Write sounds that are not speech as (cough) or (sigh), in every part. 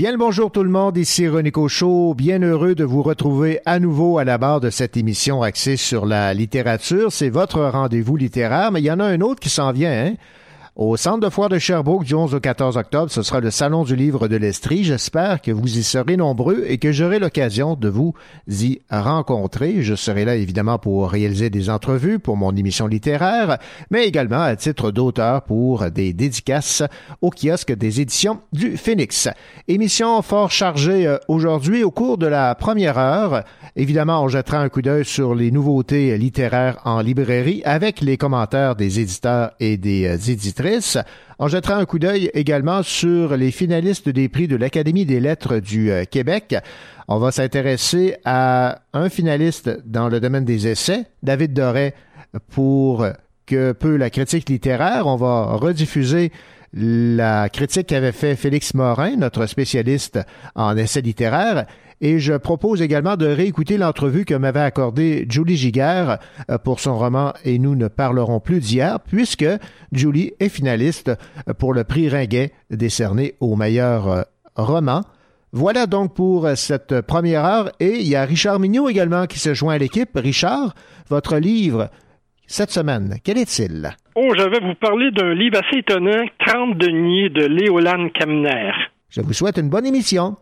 Bien le bonjour tout le monde, ici René Cochot, bien heureux de vous retrouver à nouveau à la barre de cette émission axée sur la littérature. C'est votre rendez-vous littéraire, mais il y en a un autre qui s'en vient, hein? Au centre de foire de Sherbrooke du 11 au 14 octobre, ce sera le Salon du livre de l'Estrie. J'espère que vous y serez nombreux et que j'aurai l'occasion de vous y rencontrer. Je serai là évidemment pour réaliser des entrevues pour mon émission littéraire, mais également à titre d'auteur pour des dédicaces au kiosque des éditions du Phoenix. Émission fort chargée euh, aujourd'hui au cours de la première heure. Évidemment, on jettera un coup d'œil sur les nouveautés littéraires en librairie avec les commentaires des éditeurs et des euh, on jettera un coup d'œil également sur les finalistes des prix de l'Académie des lettres du euh, Québec. On va s'intéresser à un finaliste dans le domaine des essais, David Doré, pour que peu la critique littéraire. On va rediffuser la critique qu'avait fait Félix Morin, notre spécialiste en essais littéraires. Et je propose également de réécouter l'entrevue que m'avait accordée Julie Giguère euh, pour son roman Et nous ne parlerons plus d'hier, puisque Julie est finaliste pour le prix Ringuet décerné au meilleur euh, roman. Voilà donc pour cette première heure. Et il y a Richard Mignot également qui se joint à l'équipe. Richard, votre livre cette semaine, quel est-il? Oh, je vais vous parler d'un livre assez étonnant, 30 deniers de Léolane Kamner. Je vous souhaite une bonne émission.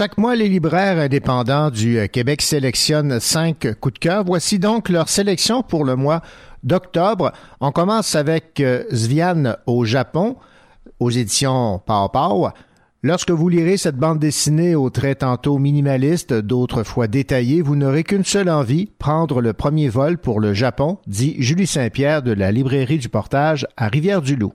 Chaque mois, les libraires indépendants du euh, Québec sélectionnent cinq coups de cœur. Voici donc leur sélection pour le mois d'octobre. On commence avec euh, Svian au Japon, aux éditions Pau Pau. Lorsque vous lirez cette bande dessinée aux traits tantôt minimalistes, d'autres fois détaillés, vous n'aurez qu'une seule envie, prendre le premier vol pour le Japon, dit Julie Saint-Pierre de la librairie du Portage à Rivière-du-Loup.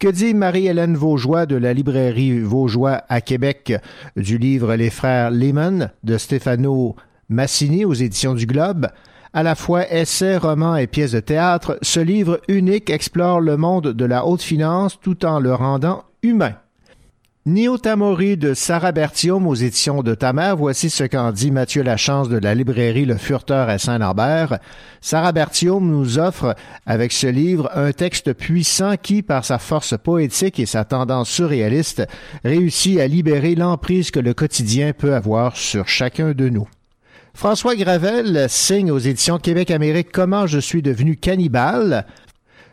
Que dit Marie-Hélène Vaugeois de la librairie Vaugeois à Québec du livre Les frères Lehman de Stefano Massini aux éditions du Globe? À la fois essai, roman et pièce de théâtre, ce livre unique explore le monde de la haute finance tout en le rendant humain. Tamori de Sarah Bertium aux éditions de Tamer, voici ce qu'en dit Mathieu Lachance de la librairie Le Furteur à Saint-Lambert. Sarah Bertium nous offre, avec ce livre, un texte puissant qui, par sa force poétique et sa tendance surréaliste, réussit à libérer l'emprise que le quotidien peut avoir sur chacun de nous. François Gravel signe aux éditions Québec-Amérique Comment je suis devenu cannibale.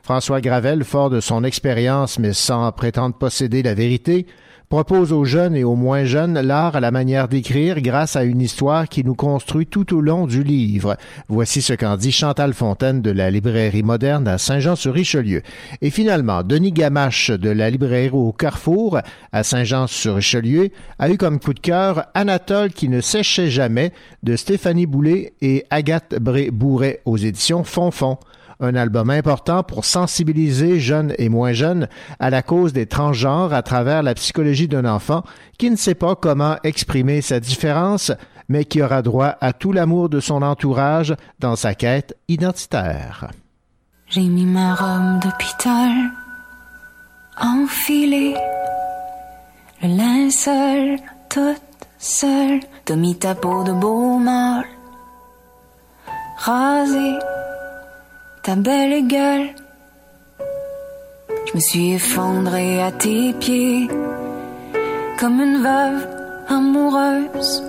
François Gravel, fort de son expérience mais sans prétendre posséder la vérité, propose aux jeunes et aux moins jeunes l'art à la manière d'écrire grâce à une histoire qui nous construit tout au long du livre. Voici ce qu'en dit Chantal Fontaine de la librairie moderne à Saint-Jean-sur-Richelieu. Et finalement, Denis Gamache de la librairie au Carrefour à Saint-Jean-sur-Richelieu a eu comme coup de cœur Anatole qui ne séchait jamais de Stéphanie Boulet et Agathe Bré-Bourret aux éditions Fonfon un album important pour sensibiliser jeunes et moins jeunes à la cause des transgenres à travers la psychologie d'un enfant qui ne sait pas comment exprimer sa différence, mais qui aura droit à tout l'amour de son entourage dans sa quête identitaire. J'ai mis ma robe d'hôpital, enfilé le linceul toute seule, peau de beau mâle, rasé ta belle gueule. Je me suis effondrée à tes pieds comme une veuve amoureuse.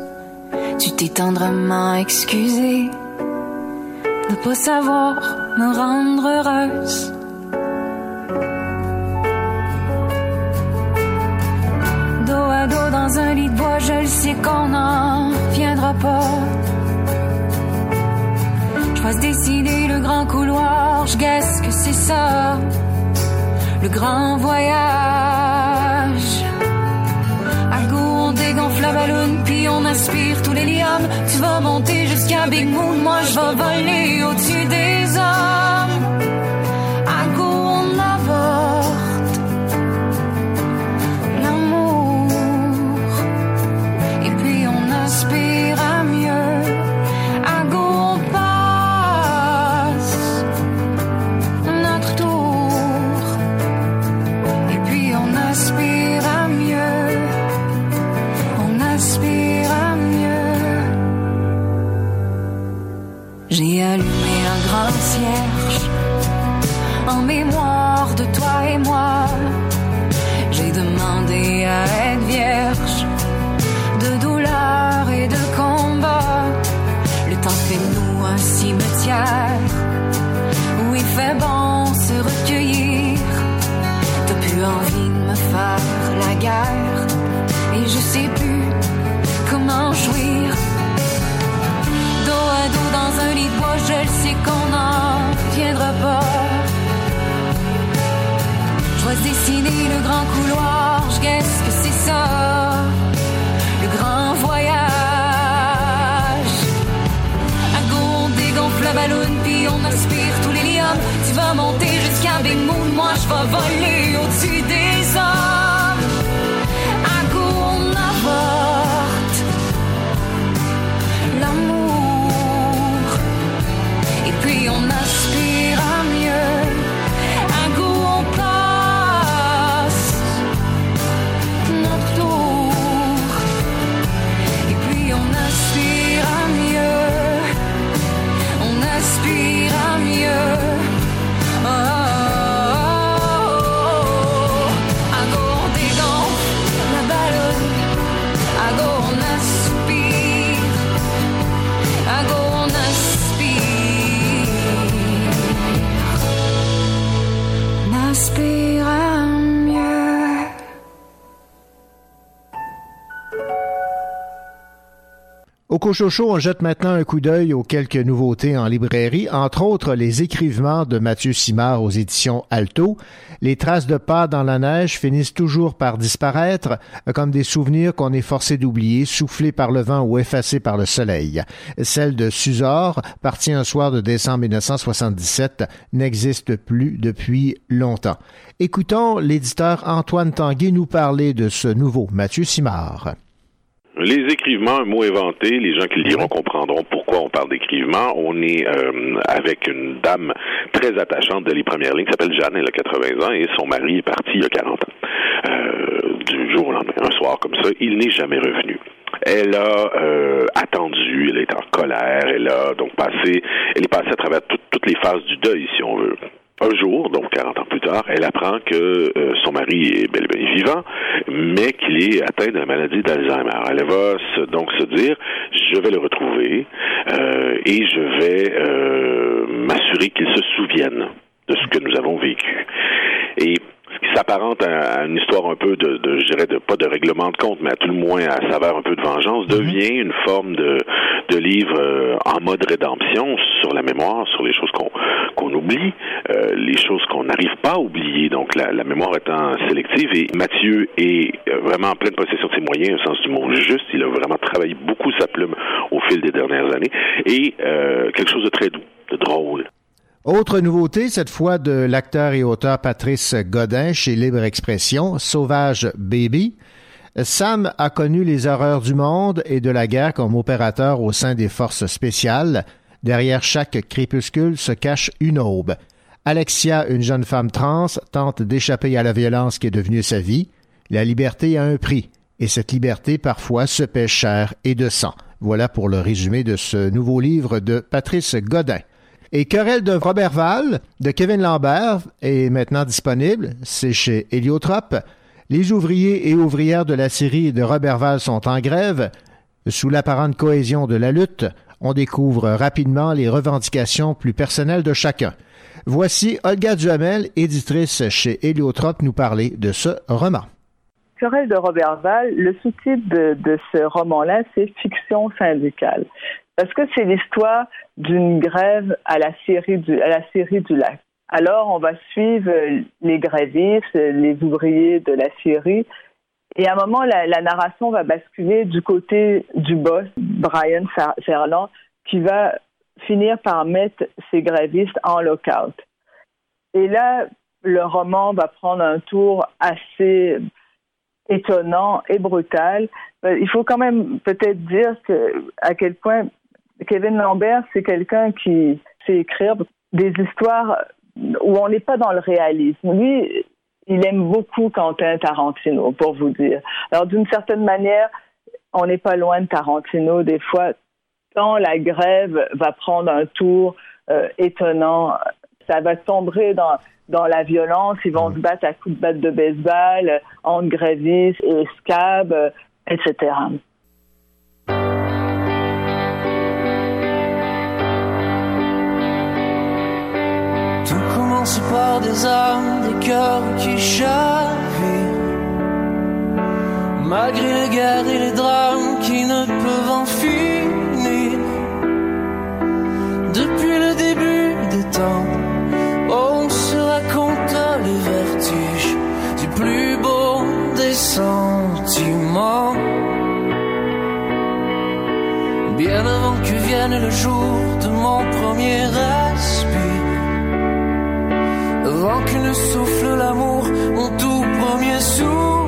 Tu t'es tendrement excusée de pas savoir me rendre heureuse. Dos à dos dans un lit de bois, je le sais qu'on n'en viendra pas. Je passe dessiner le grand couloir, je guesse que c'est ça, le grand voyage. Goût, on dégonfle la ballon, puis on aspire tous les liams. Tu vas monter jusqu'à Big Moon, moi je vais voler au-dessus des hommes. Mémoire de toi et moi. J'ai demandé à être vierge de douleur et de combat. Le temps fait de nous un cimetière où il fait bon se recueillir. T'as plus envie de me faire la guerre et je sais plus comment jouir. Dos à dos dans un lit de bois, je sais qu'on n'en viendra pas. Dessiner le grand couloir, je guesse que c'est ça, le grand voyage. À go, on dégonfle la ballon, puis on aspire tous les liams. Tu vas monter jusqu'à Big Moon, moi je vais voler au-dessus des hommes. Cochocho, on jette maintenant un coup d'œil aux quelques nouveautés en librairie, entre autres les écrivements de Mathieu Simard aux éditions Alto. Les traces de pas dans la neige finissent toujours par disparaître, comme des souvenirs qu'on est forcé d'oublier, soufflés par le vent ou effacés par le soleil. Celle de Suzor, partie un soir de décembre 1977, n'existe plus depuis longtemps. Écoutons l'éditeur Antoine Tanguay nous parler de ce nouveau Mathieu Simard. Les écrivements, un mot inventé, les gens qui le liront comprendront pourquoi on parle d'écrivement. On est euh, avec une dame très attachante de les premières lignes, qui s'appelle Jeanne, elle a 80 ans, et son mari est parti il y a 40 ans. Euh, du jour au lendemain, un soir comme ça, il n'est jamais revenu. Elle a euh, attendu, elle est en colère, elle a donc passé, elle est passée à travers toutes les phases du deuil, si on veut un jour, donc 40 ans plus tard, elle apprend que euh, son mari est bel et bien vivant, mais qu'il est atteint de la maladie d'Alzheimer. Elle va donc se dire, je vais le retrouver euh, et je vais euh, m'assurer qu'il se souvienne de ce que nous avons vécu. Qui s'apparente à, une histoire un peu de, de, je dirais, de, pas de règlement de compte, mais à tout le moins à saveur un peu de vengeance, mhm. devient une forme de, de livre euh, en mode rédemption sur la mémoire, sur les choses qu'on qu'on oublie, euh, les choses qu'on n'arrive pas à oublier. Donc la, la, mémoire étant sélective et Mathieu est euh, vraiment en pleine possession de ses moyens, au sens du mot juste. Il a vraiment travaillé beaucoup sa plume au fil des dernières années et quelque chose de très doux, de drôle. Autre nouveauté, cette fois de l'acteur et auteur Patrice Godin chez Libre Expression, Sauvage Baby. Sam a connu les horreurs du monde et de la guerre comme opérateur au sein des forces spéciales. Derrière chaque crépuscule se cache une aube. Alexia, une jeune femme trans, tente d'échapper à la violence qui est devenue sa vie. La liberté a un prix, et cette liberté parfois se paie cher et de sang. Voilà pour le résumé de ce nouveau livre de Patrice Godin. Et Querelle de Robertval de Kevin Lambert est maintenant disponible. C'est chez Héliotrope. Les ouvriers et ouvrières de la série de Robertval sont en grève. Sous l'apparente cohésion de la lutte, on découvre rapidement les revendications plus personnelles de chacun. Voici Olga Duhamel, éditrice chez Héliotrope, nous parler de ce roman. Querelle de Robertval, le sous-titre de, de ce roman-là, c'est Fiction syndicale. Parce que c'est l'histoire d'une grève à la série du, à la série du lac? Alors, on va suivre les grévistes, les ouvriers de la série. Et à un moment, la, narration va basculer du côté du boss, Brian Ferland, qui va finir par mettre ces grévistes en lockout. Et là, le roman va prendre un tour assez étonnant et brutal. Il faut quand même peut-être dire à quel point Kevin Lambert, c'est quelqu'un qui sait écrire des histoires où on n'est pas dans le réalisme. Lui, il aime beaucoup Quentin Tarantino, pour vous dire. Alors, d'une certaine manière, on n'est pas loin de Tarantino. Des fois, quand la grève va prendre un tour euh, étonnant, ça va sombrer dans, dans la violence. Ils vont se battre à coups de batte de baseball, entre grévistes et scab, etc. par des âmes, des cœurs qui chavirent. Malgré les guerres et les drames qui ne peuvent en finir. Depuis le début des temps, on se raconte les vertiges du plus beau des sentiments. Bien avant que vienne le jour de mon premier respire avant qu'une souffle l'amour, mon tout premier soupir.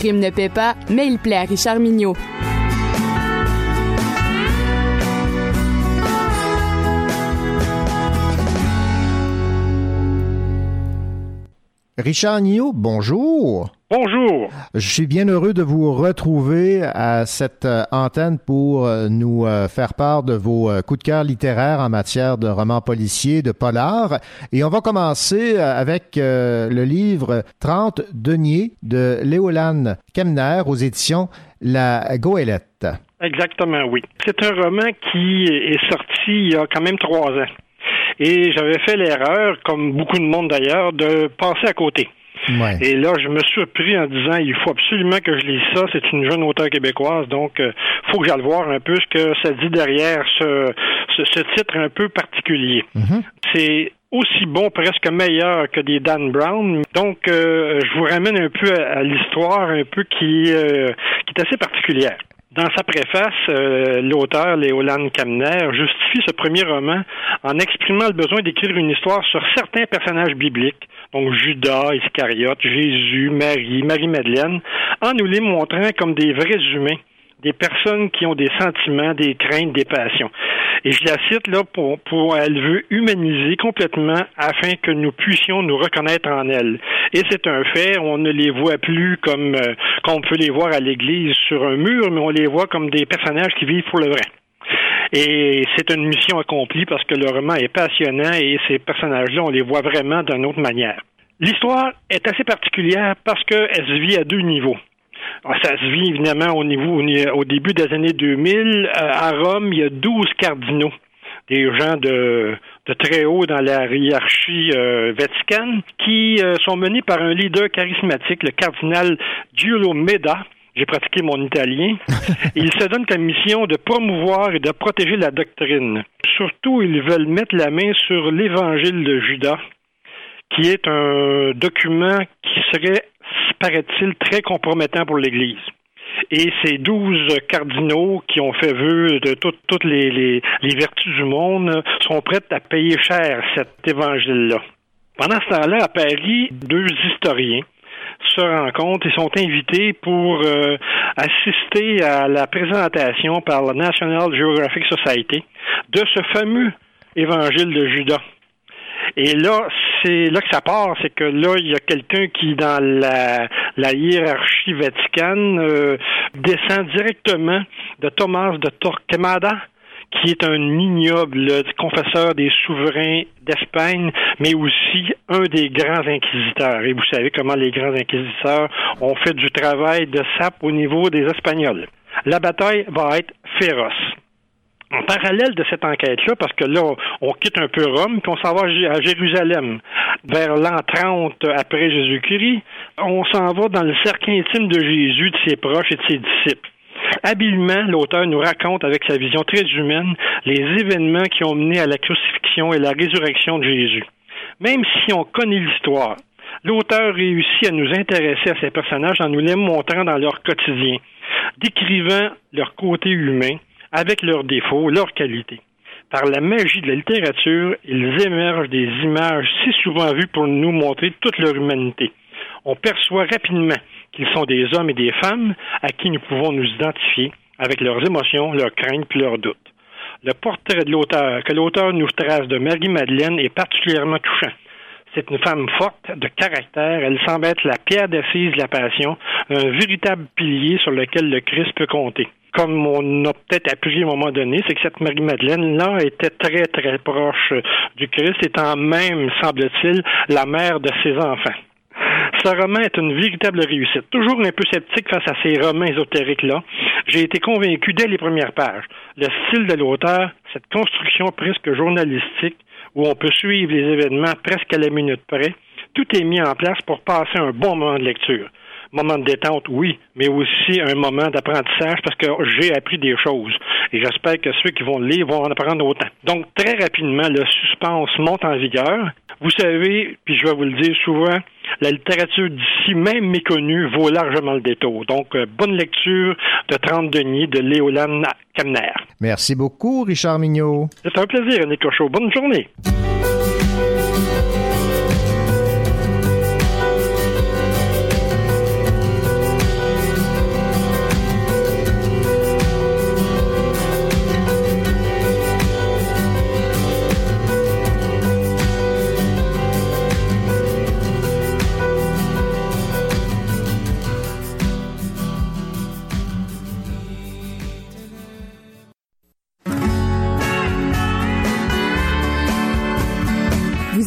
Le crime ne paie pas, mais il plaît à Richard Mignot. Richard Mignot, bonjour. Bonjour. Je suis bien heureux de vous retrouver à cette euh, antenne pour euh, nous euh, faire part de vos coups de cœur littéraires en matière de romans policiers, de polar. Et on va commencer avec le livre 30 deniers de Léolane Kemner aux éditions La Goélette. Exactement, oui. C'est un roman qui est sorti il y a quand même trois ans. Et j'avais fait l'erreur, comme beaucoup de monde d'ailleurs, de passer à côté. Et là, je me suis pris en disant, il faut absolument que je lise ça. C'est une jeune auteure québécoise, donc il euh, faut que j'aille voir un peu ce que ça dit derrière ce, ce, titre un peu particulier. Mm-hmm. C'est aussi bon, presque meilleur que des Dan Brown. Donc, euh, je vous ramène un peu à, l'histoire, un peu qui, euh, qui est assez particulière. Dans sa préface, euh, l'auteur Léolane Kamner justifie ce premier roman en exprimant le besoin d'écrire une histoire sur certains personnages bibliques, donc Judas, Iscariote, Jésus, Marie, Marie-Madeleine, en nous les montrant comme des vrais humains des personnes qui ont des sentiments, des craintes, des passions. Et je la cite là pour, pour elle veut humaniser complètement afin que nous puissions nous reconnaître en elle. Et c'est un fait, on ne les voit plus comme euh, qu'on peut les voir à l'église sur un mur, mais on les voit comme des personnages qui vivent pour le vrai. Et c'est une mission accomplie parce que le roman est passionnant et ces personnages-là, on les voit vraiment d'une autre manière. L'histoire est assez particulière parce qu'elle se vit à deux niveaux. Ah, ça se vit évidemment au niveau au début des années 2000. Euh, à Rome, il y a 12 cardinaux, des gens de, très haut dans la hiérarchie euh, vaticane, qui euh, sont menés par un leader charismatique, le cardinal Giulio Meda. J'ai pratiqué mon italien. (laughs) ils se donnent comme mission de promouvoir et de protéger la doctrine. Surtout, ils veulent mettre la main sur l'évangile de Judas, qui est un document qui serait paraît-il, très compromettant pour l'Église. Et ces douze cardinaux qui ont fait vœu de toutes les, vertus du monde sont prêts à payer cher cet évangile-là. Pendant ce temps-là, à Paris, deux historiens se rencontrent et sont invités pour euh, assister à la présentation par la National Geographic Society de ce fameux évangile de Judas. Et là, c'est là que ça part, c'est que là, il y a quelqu'un qui, dans la, hiérarchie vaticane, euh, descend directement de Thomas de Torquemada, qui est un ignoble confesseur des souverains d'Espagne, mais aussi un des grands inquisiteurs. Et vous savez comment les grands inquisiteurs ont fait du travail de sape au niveau des Espagnols. La bataille va être féroce en parallèle de cette enquête-là, parce que là, on quitte un peu Rome, puis on s'en va à Jérusalem, vers l'an 30 après Jésus-Christ, on s'en va dans le cercle intime de Jésus, de ses proches et de ses disciples. Habilement, l'auteur nous raconte avec sa vision très humaine les événements qui ont mené à la crucifixion et la résurrection de Jésus. Même si on connaît l'histoire, l'auteur réussit à nous intéresser à ces personnages en nous les montrant dans leur quotidien, décrivant leur côté humain, avec leurs défauts, leurs qualités. Par la magie de la littérature, ils émergent des images si souvent vues pour nous montrer toute leur humanité. On perçoit rapidement qu'ils sont des hommes et des femmes à qui nous pouvons nous identifier avec leurs émotions, leurs craintes puis leurs doutes. Le portrait de l'auteur que l'auteur nous trace de Marie-Madeleine est particulièrement touchant. C'est une femme forte, de caractère. Elle semble être la pierre d'assise de la passion, un véritable pilier sur lequel le Christ peut compter comme on a peut-être appris à un moment donné, c'est que cette Marie-Madeleine-là était très, très proche du Christ, étant même, semble-t-il, la mère de ses enfants. Ce roman est une véritable réussite. Toujours un peu sceptique face à ces romans ésotériques-là, j'ai été convaincu dès les premières pages. Le style de l'auteur, cette construction presque journalistique, où on peut suivre les événements presque à la minute près, tout est mis en place pour passer un bon moment de lecture moment de détente, oui, mais aussi un moment d'apprentissage parce que j'ai appris des choses. Et j'espère que ceux qui vont lire vont en apprendre autant. Donc, très rapidement, le suspense monte en vigueur. Vous savez, puis je vais vous le dire souvent, la littérature d'ici, même méconnue, vaut largement le détour. Donc, euh, bonne lecture de 30 deniers de Léolane Kamner. Merci beaucoup, Richard Mignot. C'est un plaisir, René Cochot. Bonne journée.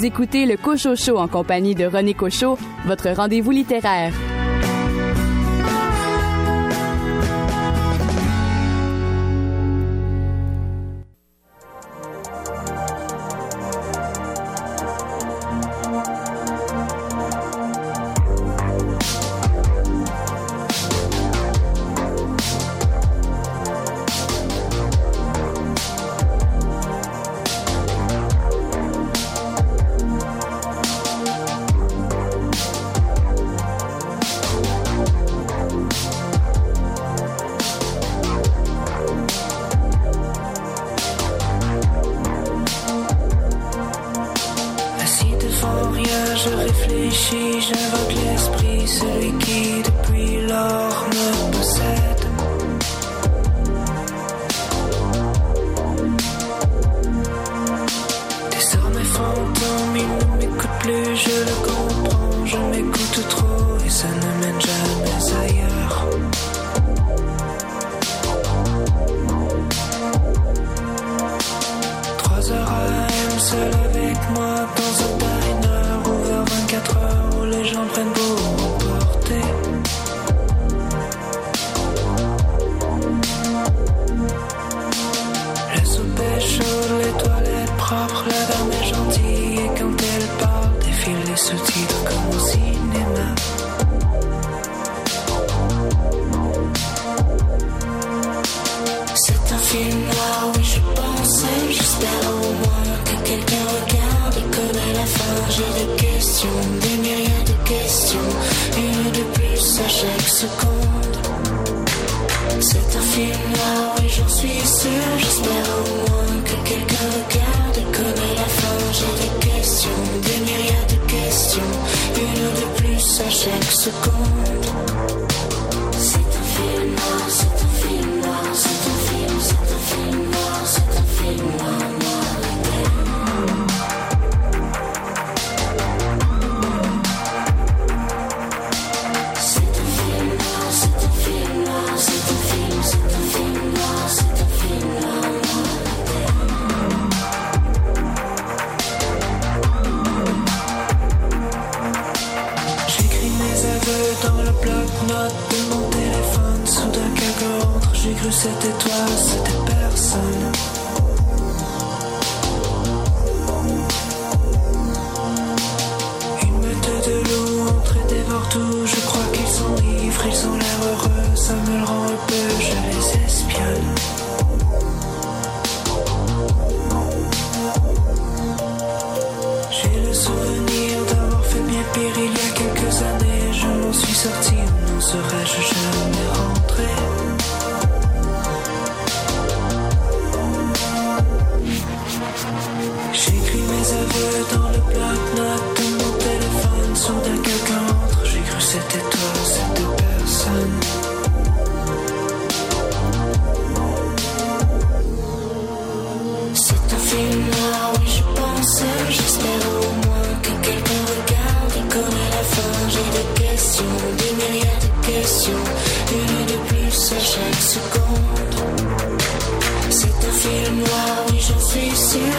Écoutez le Cocho Show en compagnie de René Cochot, votre rendez-vous littéraire.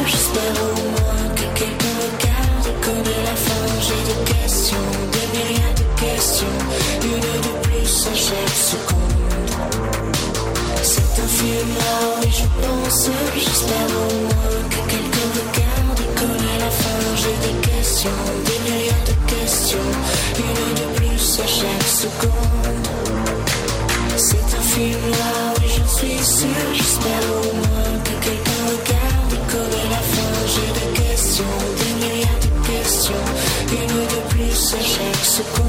j'espère au moins que quelqu'un regarde et la fin. J'ai des questions, des milliards de questions, une de plus chaque seconde. C'est un film là, oui, je pense, j'espère au moins que quelqu'un regarde et connaît la fin. J'ai des questions, des milliards de questions, une de plus chaque seconde. C'est un film là, oui, j'en suis sûr, j'espère au moins. seu sexo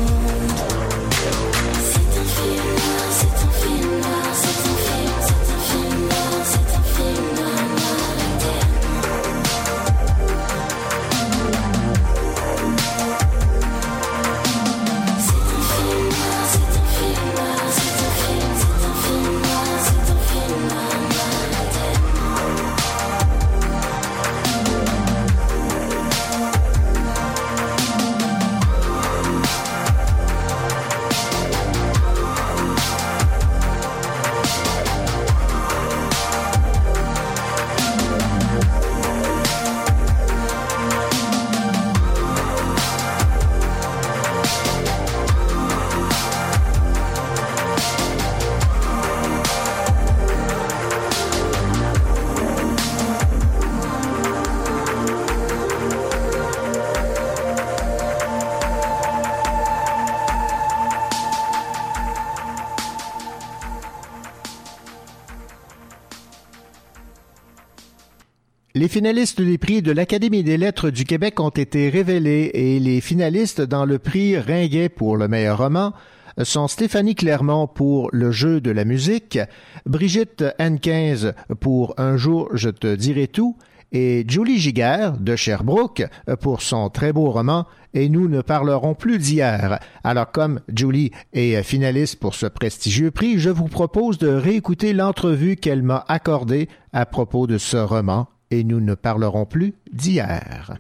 finalistes des prix de l'Académie des lettres du Québec ont été révélés et les finalistes dans le prix Ringuet pour le meilleur roman sont Stéphanie Clermont pour Le jeu de la musique, Brigitte N15 pour Un jour je te dirai tout et Julie Giguère de Sherbrooke pour son très beau roman Et nous ne parlerons plus d'hier. Alors comme Julie est finaliste pour ce prestigieux prix, je vous propose de réécouter l'entrevue qu'elle m'a accordée à propos de ce roman Et nous ne parlerons plus d'hier.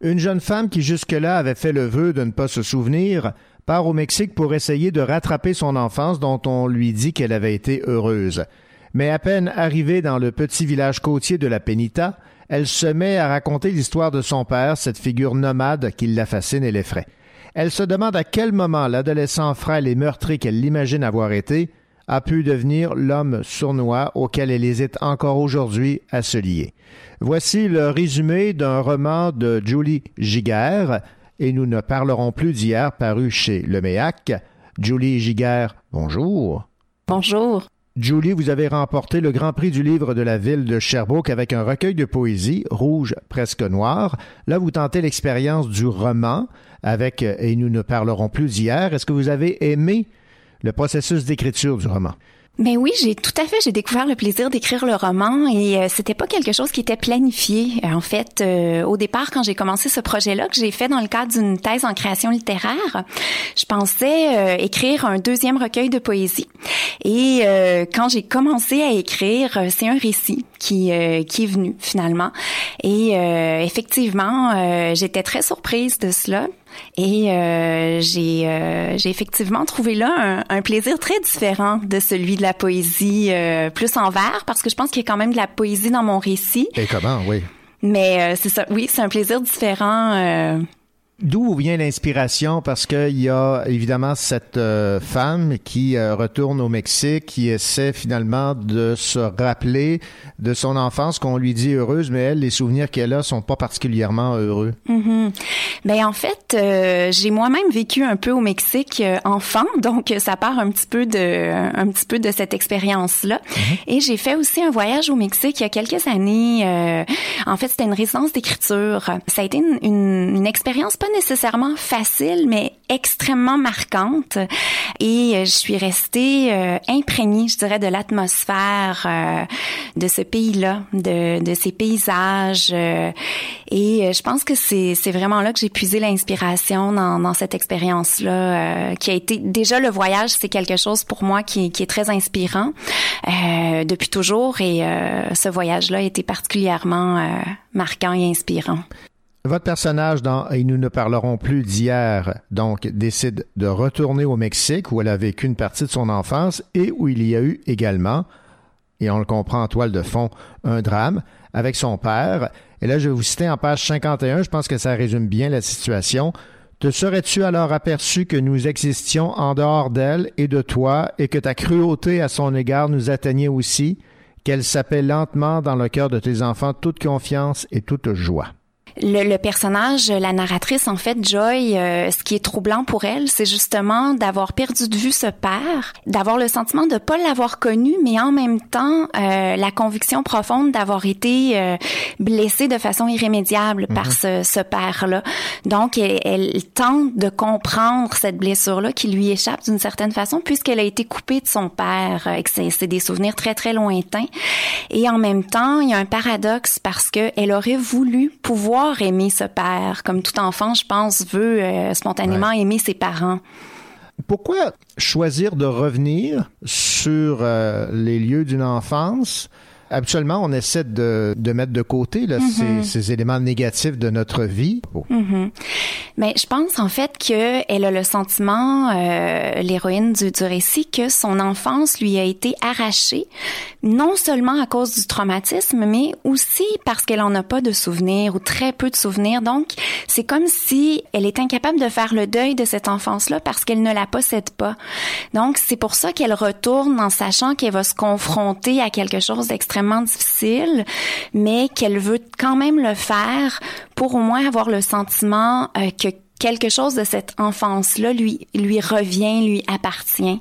Une jeune femme qui jusque-là avait fait le vœu de ne pas se souvenir part au Mexique pour essayer de rattraper son enfance dont on lui dit qu'elle avait été heureuse. Mais à peine arrivée dans le petit village côtier de la Penita, elle se met à raconter l'histoire de son père, cette figure nomade qui la fascine et l'effraie. Elle se demande à quel moment l'adolescent frêle et meurtri qu'elle l'imagine avoir été a pu devenir l'homme sournois auquel elle hésite encore aujourd'hui à se lier. Voici le résumé d'un roman de Julie Giguère, et nous ne parlerons plus d'hier paru chez Le Méac. Julie Giguère, bonjour. Bonjour. Julie, vous avez remporté le Grand Prix du livre de la ville de Sherbrooke avec un recueil de poésie, rouge presque noir. Là, vous tentez l'expérience du roman avec Et nous ne parlerons plus d'hier. Est-ce que vous avez aimé le processus d'écriture du roman? Mais oui, j'ai tout à fait, j'ai découvert le plaisir d'écrire le roman et euh, c'était pas quelque chose qui était planifié. En fait, euh, au départ, quand j'ai commencé ce projet-là que j'ai fait dans le cadre d'une thèse en création littéraire, je pensais euh, écrire un deuxième recueil de poésie. Et quand j'ai commencé à écrire, c'est un récit qui qui est venu finalement. Et effectivement, j'étais très surprise de cela et euh, j'ai euh, j'ai effectivement trouvé là un, plaisir très différent de celui de la poésie euh, plus en vers parce que je pense qu'il y a quand même de la poésie dans mon récit. Et comment, oui. Mais c'est ça, oui, c'est un plaisir différent D'où vient l'inspiration? Parce qu'il y a évidemment cette euh, femme qui euh, retourne au Mexique, qui essaie finalement de se rappeler de son enfance qu'on lui dit heureuse, mais elle, les souvenirs qu'elle a sont pas particulièrement heureux. Ben en fait, euh, j'ai moi-même vécu un peu au Mexique enfant, (laughs) donc ça part un petit peu de un petit peu de cette expérience-là. Mm-hmm. Et j'ai fait aussi un voyage au Mexique il y a quelques années. en fait, c'était une résidence d'écriture. Ça a été une, une, une expérience pas nécessairement facile, mais extrêmement marquante. Et euh, je suis restée euh, imprégnée, je dirais, de l'atmosphère euh, de ce pays-là, de, de ces paysages. et je pense que c'est, c'est vraiment là que j'ai puisé l'inspiration dans, dans cette expérience-là, qui a été déjà le voyage, c'est quelque chose pour moi qui, qui est très inspirant depuis toujours. Et ce voyage-là a été particulièrement marquant et inspirant. Votre personnage dans Et nous ne parlerons plus d'hier, donc, décide de retourner au Mexique où elle a vécu une partie de son enfance et où il y a eu également, et on le comprend en toile de fond, un drame avec son père. Et là, je vais vous citer en page 51, je pense que ça résume bien la situation. Te serais-tu alors aperçu que nous existions en dehors d'elle et de toi et que ta cruauté à son égard nous atteignait aussi, qu'elle s'appelle lentement dans le cœur de tes enfants toute confiance et toute joie? Le, le, personnage, la narratrice, en fait, Joy, euh, ce qui est troublant pour elle, c'est justement d'avoir perdu de vue ce père, d'avoir le sentiment de pas l'avoir connu, mais en même temps euh, la conviction profonde d'avoir été euh, blessée de façon irrémédiable par mhm. ce, ce père-là. Donc, elle, elle, tente de comprendre cette blessure-là qui lui échappe d'une certaine façon, puisqu'elle a été coupée de son père, et que c'est des souvenirs très très lointains. Et en même temps, il y a un paradoxe parce que elle aurait voulu pouvoir aimer ce père, comme tout enfant, je pense, veut euh, spontanément aimer ses parents. Pourquoi choisir de revenir sur euh, les lieux d'une enfance Habituellement, on essaie de, de mettre de côté là, ces, ces, éléments négatifs de notre vie. Mm-hmm. Mais je pense en fait qu'elle a le sentiment, euh, l'héroïne du, du récit, que son enfance lui a été arrachée, non seulement à cause du traumatisme, mais aussi parce qu'elle en a pas de souvenirs ou très peu de souvenirs. Donc, c'est comme si elle est incapable de faire le deuil de cette enfance-là parce qu'elle ne la possède pas. Donc, c'est pour ça qu'elle retourne en sachant qu'elle va se confronter à quelque chose d'extrêmement difficile, mais qu'elle veut quand même le faire pour au moins avoir le sentiment euh, que quelque chose de cette enfance-là lui lui revient, lui appartient,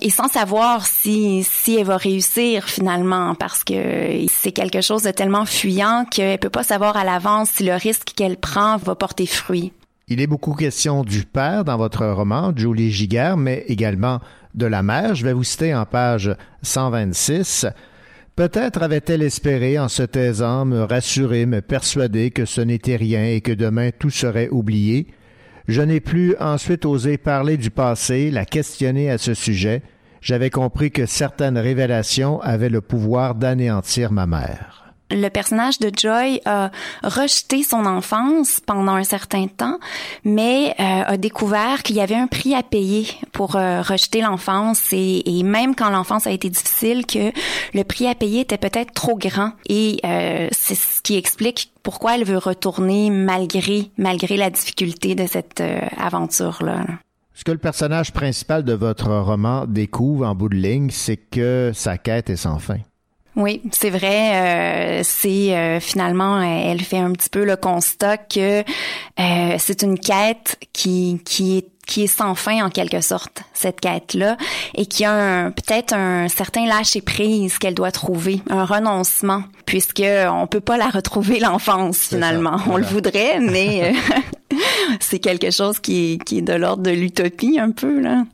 et sans savoir si si elle va réussir finalement, parce que c'est quelque chose de tellement fuyant qu'elle peut pas savoir à l'avance si le risque qu'elle prend va porter fruit. Il est beaucoup question du père dans votre roman, Julie Giguère, mais également de la mère. Je vais vous citer en page 126. Peut-être avait-elle espéré, en se taisant, me rassurer, me persuader que ce n'était rien et que demain tout serait oublié. Je n'ai plus ensuite osé parler du passé, la questionner à ce sujet. J'avais compris que certaines révélations avaient le pouvoir d'anéantir ma mère le personnage de Joy a rejeté son enfance pendant un certain temps, mais euh, a découvert qu'il y avait un prix à payer pour euh, rejeter l'enfance et, et, même quand l'enfance a été difficile, que le prix à payer était peut-être trop grand. Et euh, c'est ce qui explique pourquoi elle veut retourner malgré malgré la difficulté de cette aventure-là. Ce que le personnage principal de votre roman découvre en bout de ligne, c'est que sa quête est sans fin. Oui, c'est vrai. Euh, c'est euh, finalement, elle fait un petit peu le constat que euh, c'est une quête qui qui est qui est sans fin en quelque sorte cette quête là et qui a peut-être un certain lâcher prise qu'elle doit trouver un renoncement puisque on peut pas la retrouver l'enfance finalement on le voudrait mais (laughs) (laughs) c'est quelque chose qui est, qui est de l'ordre de l'utopie un peu là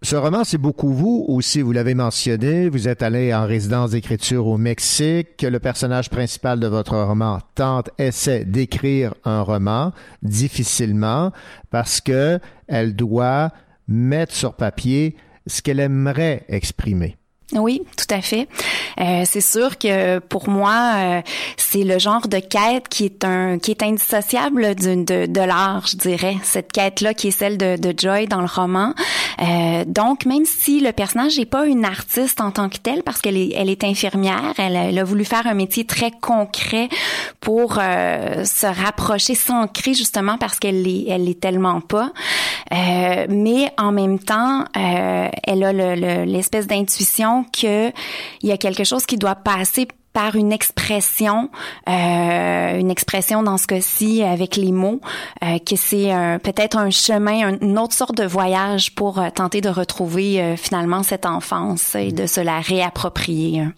ce roman, c'est beaucoup vous aussi, vous l'avez mentionné, vous êtes allé en résidence d'écriture au Mexique, le personnage principal de votre roman tente, essaie d'écrire un roman difficilement parce que elle doit mettre sur papier ce qu'elle aimerait exprimer. Oui, tout à fait. Euh, c'est sûr que pour moi, euh, c'est le genre de quête qui est un qui est indissociable de, de l'art, je dirais. Cette quête-là qui est celle de, de Joy dans le roman. Euh, donc, même si le personnage n'est pas une artiste en tant que telle, parce qu'elle est elle est infirmière, elle, elle, a voulu faire un métier très concret pour euh, se rapprocher, s'ancrer justement parce qu'elle est elle est tellement pas. mais en même temps, elle a l'espèce le, d'intuition qu'il y a quelque chose qui doit passer par une expression, euh, une expression dans ce cas-ci avec les mots, euh, que c'est peut-être un chemin, une autre sorte de voyage pour euh, tenter de retrouver finalement cette enfance et de se la réapproprier.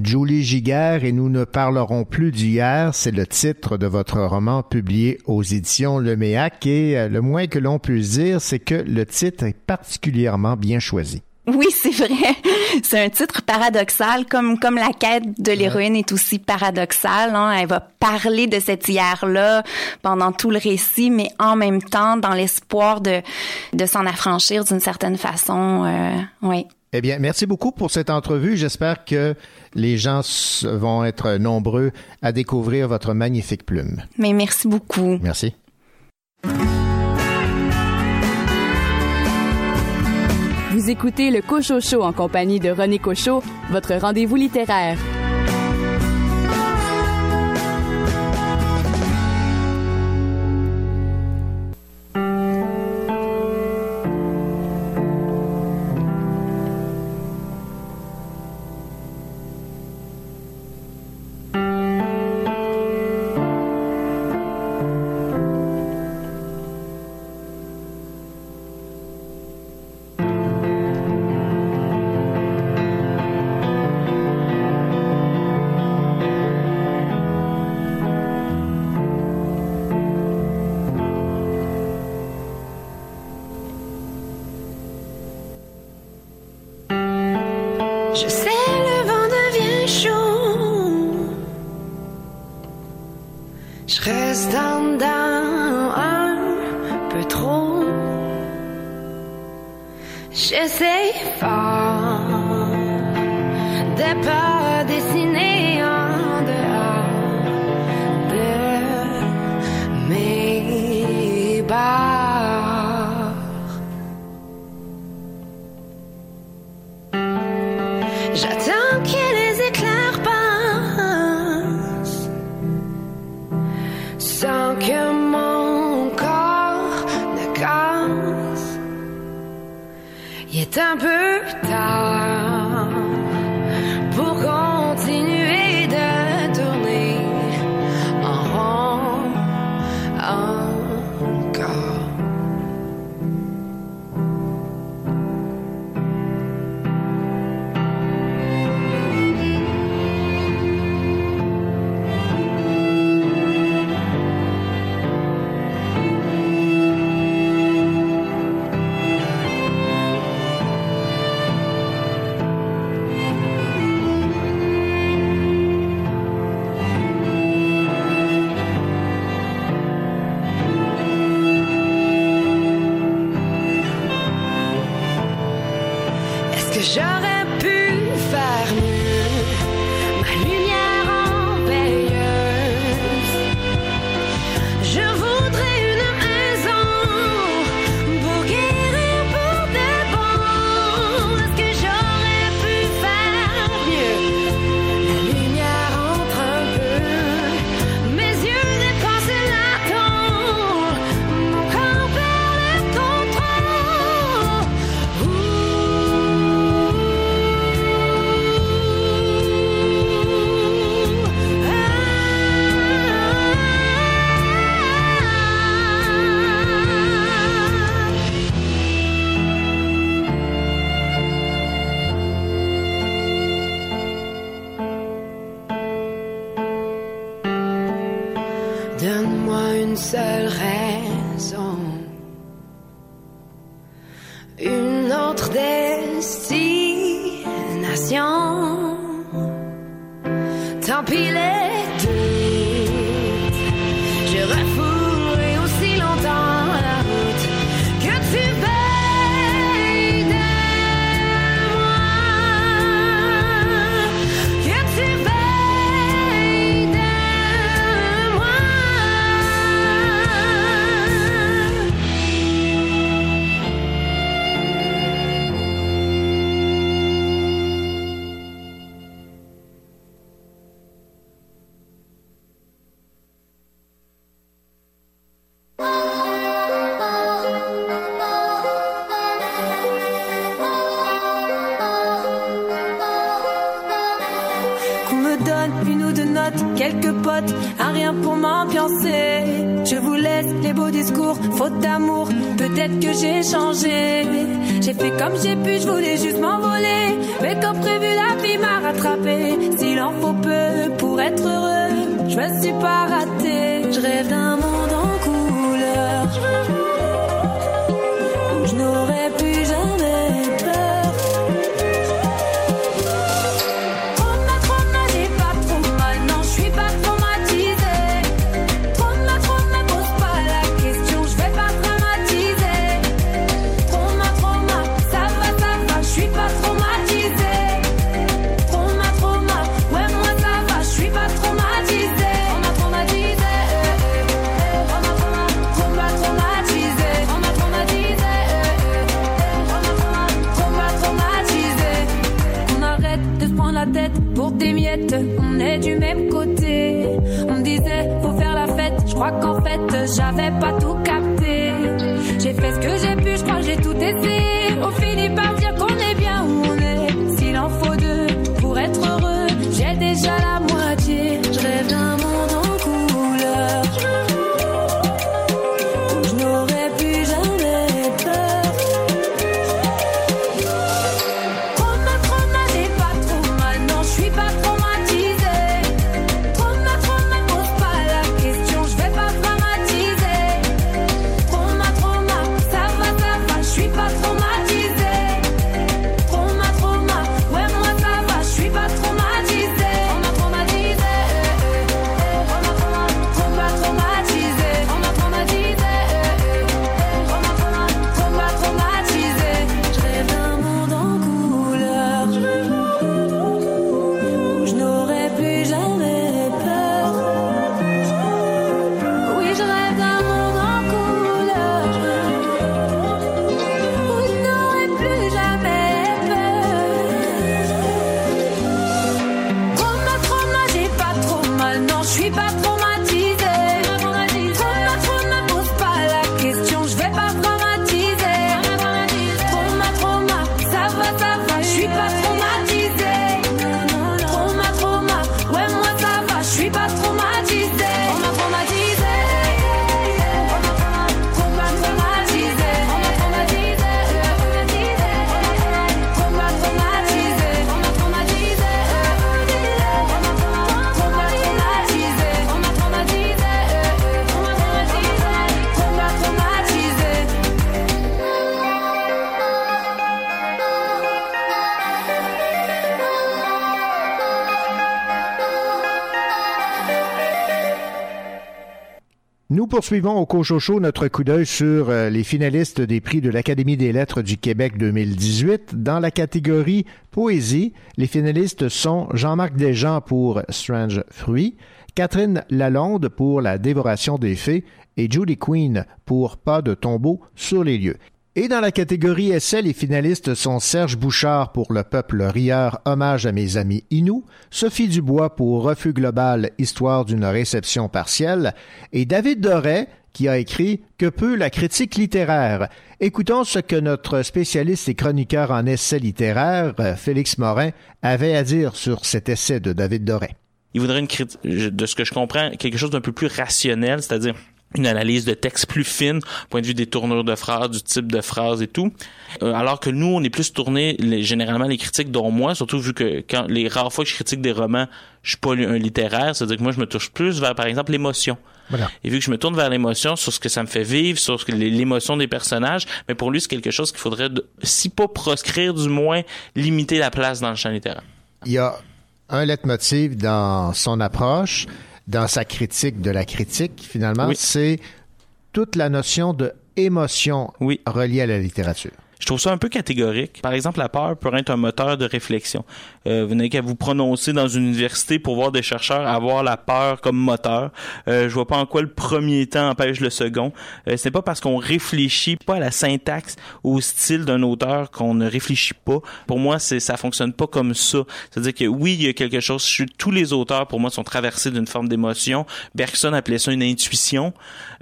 Julie Giguère et nous ne parlerons plus d'hier, c'est le titre de votre roman publié aux éditions Le Méac et le moins que l'on puisse dire, c'est que le titre est particulièrement bien choisi. Oui, c'est vrai. C'est un titre paradoxal, comme comme la quête de l'héroïne est aussi paradoxale. Hein. Elle va parler de cette hier-là pendant tout le récit, mais en même temps dans l'espoir de de s'en affranchir d'une certaine façon. Euh, oui. Eh bien, merci beaucoup pour cette entrevue. J'espère que les gens vont être nombreux à découvrir votre magnifique plume. Mais merci beaucoup. Merci. Vous écoutez le Cocho Show en compagnie de René Cochot, votre rendez-vous littéraire. A rien pour m'ambiancer. Je vous laisse les beaux discours, faute d'amour, peut-être que j'ai changé. J'ai fait comme j'ai pu, je voulais juste m'envoler. Mais comme prévu, la vie m'a rattrapé. S'il en faut peu pour être heureux, je me suis pas raté. Je rêve d'un Je crois qu'en fait, j'avais pas tout capté. J'ai fait ce que j'ai pu, je crois que j'ai tout essayé. Poursuivons au Cochocho notre coup d'œil sur euh, les finalistes des prix de l'Académie des lettres du Québec 2018. Dans la catégorie Poésie, les finalistes sont Jean-Marc Desjans pour Strange Fruit, Catherine Lalonde pour La dévoration des fées et Judy Queen pour Pas de tombeau sur les lieux. Et dans la catégorie essai, les finalistes sont Serge Bouchard pour Le peuple rieur, hommage à mes amis Inou, Sophie Dubois pour Refus global, histoire d'une réception partielle, et David Doré qui a écrit Que peut la critique littéraire? Écoutons ce que notre spécialiste et chroniqueur en essai littéraire, Félix Morin, avait à dire sur cet essai de David Doré. Il voudrait une critique, de ce que je comprends, quelque chose d'un peu plus rationnel, c'est-à-dire une analyse de texte plus fine, point de vue des tournures de phrases, du type de phrase et tout. Euh, alors que nous, on est plus tourné, généralement, les critiques, dont moi, surtout vu que quand les rares fois que je critique des romans, je suis pas un littéraire, c'est-à-dire que moi, je me touche plus vers, par exemple, l'émotion. Voilà. Et vu que je me tourne vers l'émotion, sur ce que ça me fait vivre, sur ce que l'émotion des personnages, mais pour lui, c'est quelque chose qu'il faudrait, si pas proscrire, du moins, limiter la place dans le champ littéraire. Il y a un leitmotiv dans son approche, dans sa critique de la critique, finalement, c'est toute la notion de émotion reliée à la littérature. Je trouve ça un peu catégorique. Par exemple, la peur pourrait être un moteur de réflexion. Euh, vous n'avez qu'à vous prononcer dans une université pour voir des chercheurs avoir la peur comme moteur. Euh, je vois pas en quoi le premier temps empêche le second. Euh, c'est pas parce qu'on réfléchit pas à la syntaxe ou au style d'un auteur qu'on ne réfléchit pas. Pour moi, c'est ça fonctionne pas comme ça. C'est-à-dire que oui, il y a quelque chose. Tous les auteurs, pour moi, sont traversés d'une forme d'émotion. Bergson appelait ça une intuition.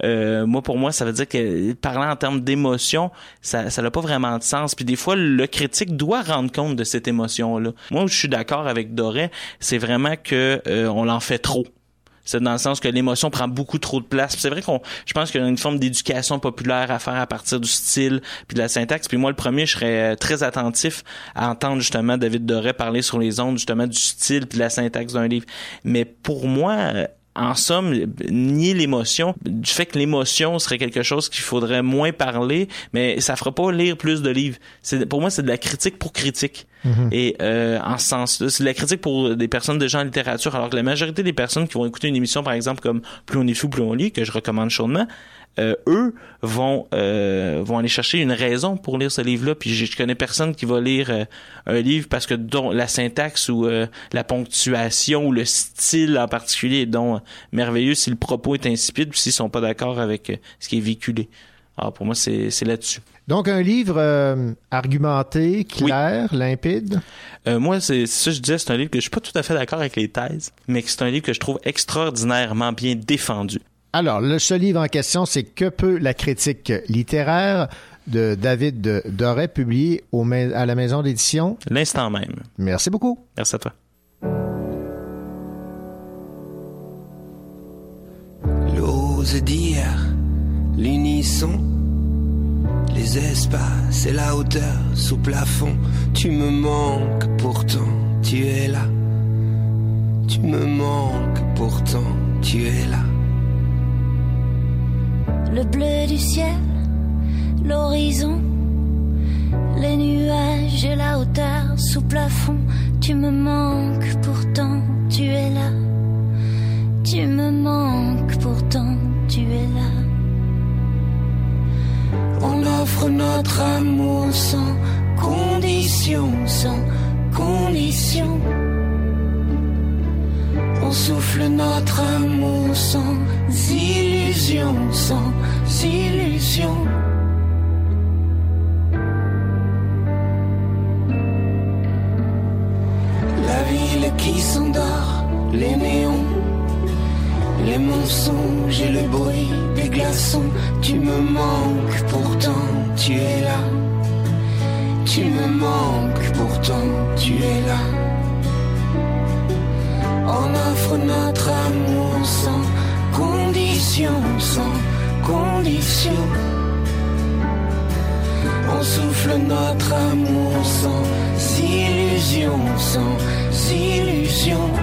Euh, moi, pour moi, ça veut dire que parlant en termes d'émotion, ça, ça n'a pas vraiment de sens. Puis des fois, le critique doit rendre compte de cette émotion-là. Moi, je suis d'accord avec Doré, c'est vraiment que euh, on l'en fait trop. C'est dans le sens que l'émotion prend beaucoup trop de place. C'est vrai qu'on, je pense qu'il y a une forme d'éducation populaire à faire à partir du style puis de la syntaxe. Puis moi, le premier, je serais très attentif à entendre justement David Doré parler sur les ondes justement du style puis de la syntaxe d'un livre. Mais pour moi, en somme, nier l'émotion, du fait que l'émotion serait quelque chose qu'il faudrait moins parler, mais ça fera pas lire plus de livres. C'est pour moi c'est de la critique pour critique. Mhm. Et euh, en ce sens, c'est de la critique pour des personnes déjà en littérature, alors que la majorité des personnes qui vont écouter une émission, par exemple comme Plus on est fou, plus on lit, que je recommande chaudement, euh, eux vont euh, vont aller chercher une raison pour lire ce livre-là. Puis je, connais personne qui va lire euh, un livre parce que dont la syntaxe ou la ponctuation ou le style en particulier est donc merveilleux si le propos est insipide ou s'ils sont pas d'accord avec ce qui est véhiculé. Alors pour moi c'est c'est là-dessus. Donc un livre argumenté, clair, limpide? moi c'est ça je disais c'est un livre que je suis pas tout à fait d'accord avec les thèses, mais c'est un livre que je trouve extraordinairement bien défendu. Alors, le, ce livre en question, c'est Que peut la critique littéraire de David Doré, publié au, à la maison d'édition? L'instant même. Merci beaucoup. Merci à toi. L'ose dire, l'unisson, les espaces et la hauteur sous plafond. Tu me manques, pourtant tu es là. Tu me manques, pourtant tu es là le bleu du ciel, l'horizon, les nuages et la hauteur sous plafond. Tu me manques, pourtant tu es là. Tu me manques, pourtant tu es là. On offre notre amour sans condition, sans condition. On souffle notre amour sans illusion, sans illusion. La ville qui s'endort, les néons, les mensonges et le bruit des glaçons. Tu me manques, pourtant tu es là. Tu me manques, pourtant tu es là on offre notre amour sans condition, sans condition. On souffle notre amour sans illusion, sans illusion.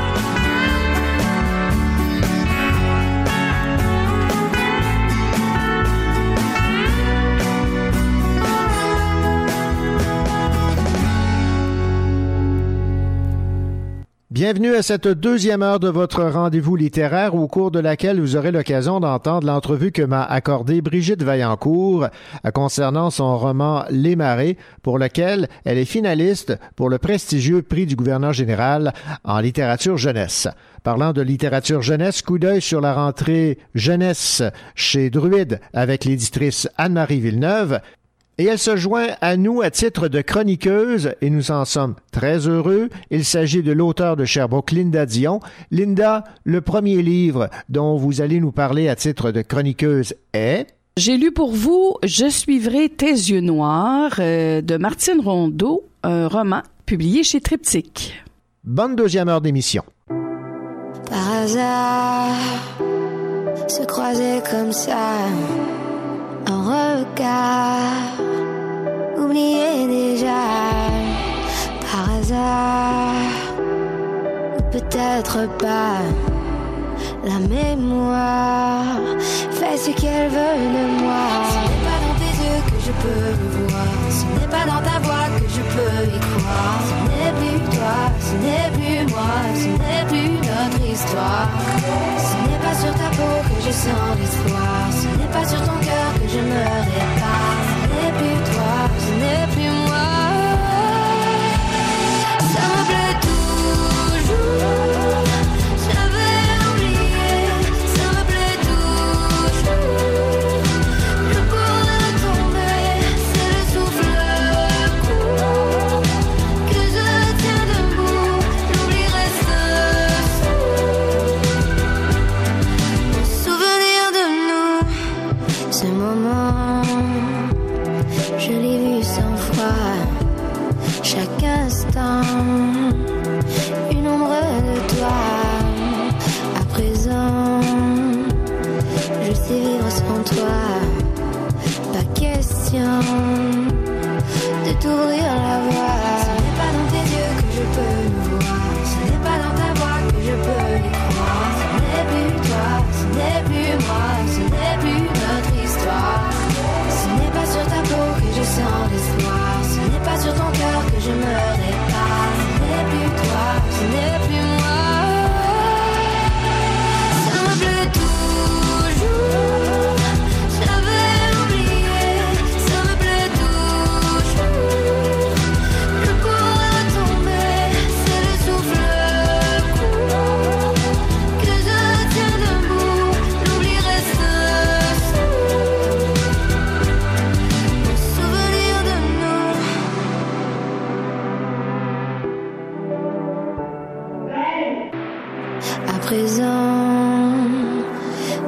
Bienvenue à cette deuxième heure de votre rendez-vous littéraire au cours de laquelle vous aurez l'occasion d'entendre l'entrevue que m'a accordée Brigitte Vaillancourt euh, concernant son roman Les Marées, pour lequel elle est finaliste pour le prestigieux prix du gouverneur général en littérature jeunesse. Parlant de littérature jeunesse, coup d'œil sur la rentrée jeunesse chez Druide avec l'éditrice Anne-Marie Villeneuve. Et elle se joint à nous à titre de chroniqueuse et nous en sommes très heureux. Il s'agit de l'auteur de Sherbrooke, Linda Dion. Linda, le premier livre dont vous allez nous parler à titre de chroniqueuse est... J'ai lu pour vous Je suivrai tes yeux noirs euh, de Martine Rondeau, un roman publié chez Triptyque. Bonne deuxième heure d'émission. Par hasard, se croiser comme ça, un regard, oublier déjà, par hasard, ou peut-être pas, la mémoire fait ce qu'elle veut de moi. Ce n'est pas dans tes yeux que je peux le voir, ce n'est pas dans ta voix que je peux y croire. Ce n'est plus moi, ce n'est plus notre histoire. Ce n'est pas sur ta peau que je sens l'espoir, ce n'est pas sur ton cœur que je me répare. Ce n'est plus toi, question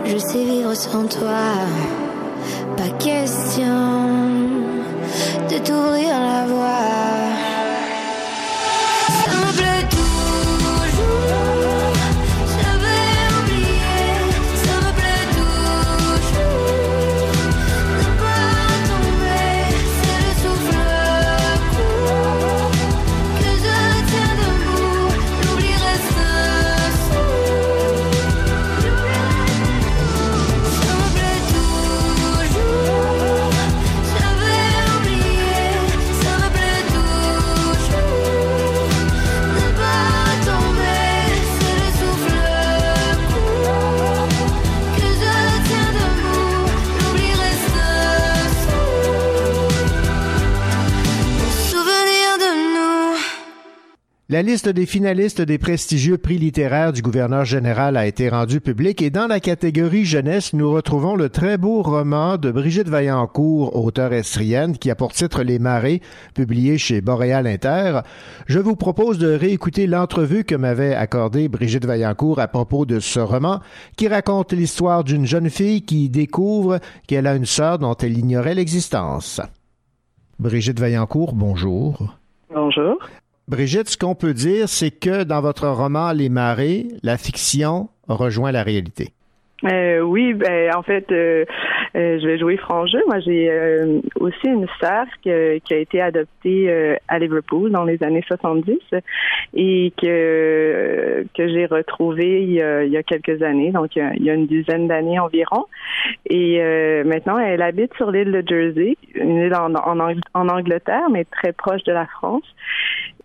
Je sais vivre sans toi, pas question de t'ouvrir la voie. La liste des finalistes des prestigieux prix littéraires du gouverneur général a été rendue publique et dans la catégorie jeunesse, nous retrouvons le très beau roman de Brigitte Vaillancourt, auteure estrienne, qui a pour titre Les Marées, publié chez Boréal Inter. Je vous propose de réécouter l'entrevue que m'avait accordée Brigitte Vaillancourt à propos de ce roman, qui raconte l'histoire d'une jeune fille qui découvre qu'elle a une sœur dont elle ignorait l'existence. Brigitte Vaillancourt, bonjour. Bonjour. Brigitte, ce qu'on peut dire, c'est que dans votre roman Les Marées, la fiction rejoint la réalité. Euh, oui, ben, en fait, euh, euh, je vais jouer franc jeu. Moi, j'ai aussi une sœur qui a été adoptée à Liverpool dans les années 70 et que que j'ai retrouvée il y, a, quelques années, donc il y a, une dizaine d'années environ. Et maintenant, elle habite sur l'île de Jersey, une île en, en Angleterre, mais très proche de la France.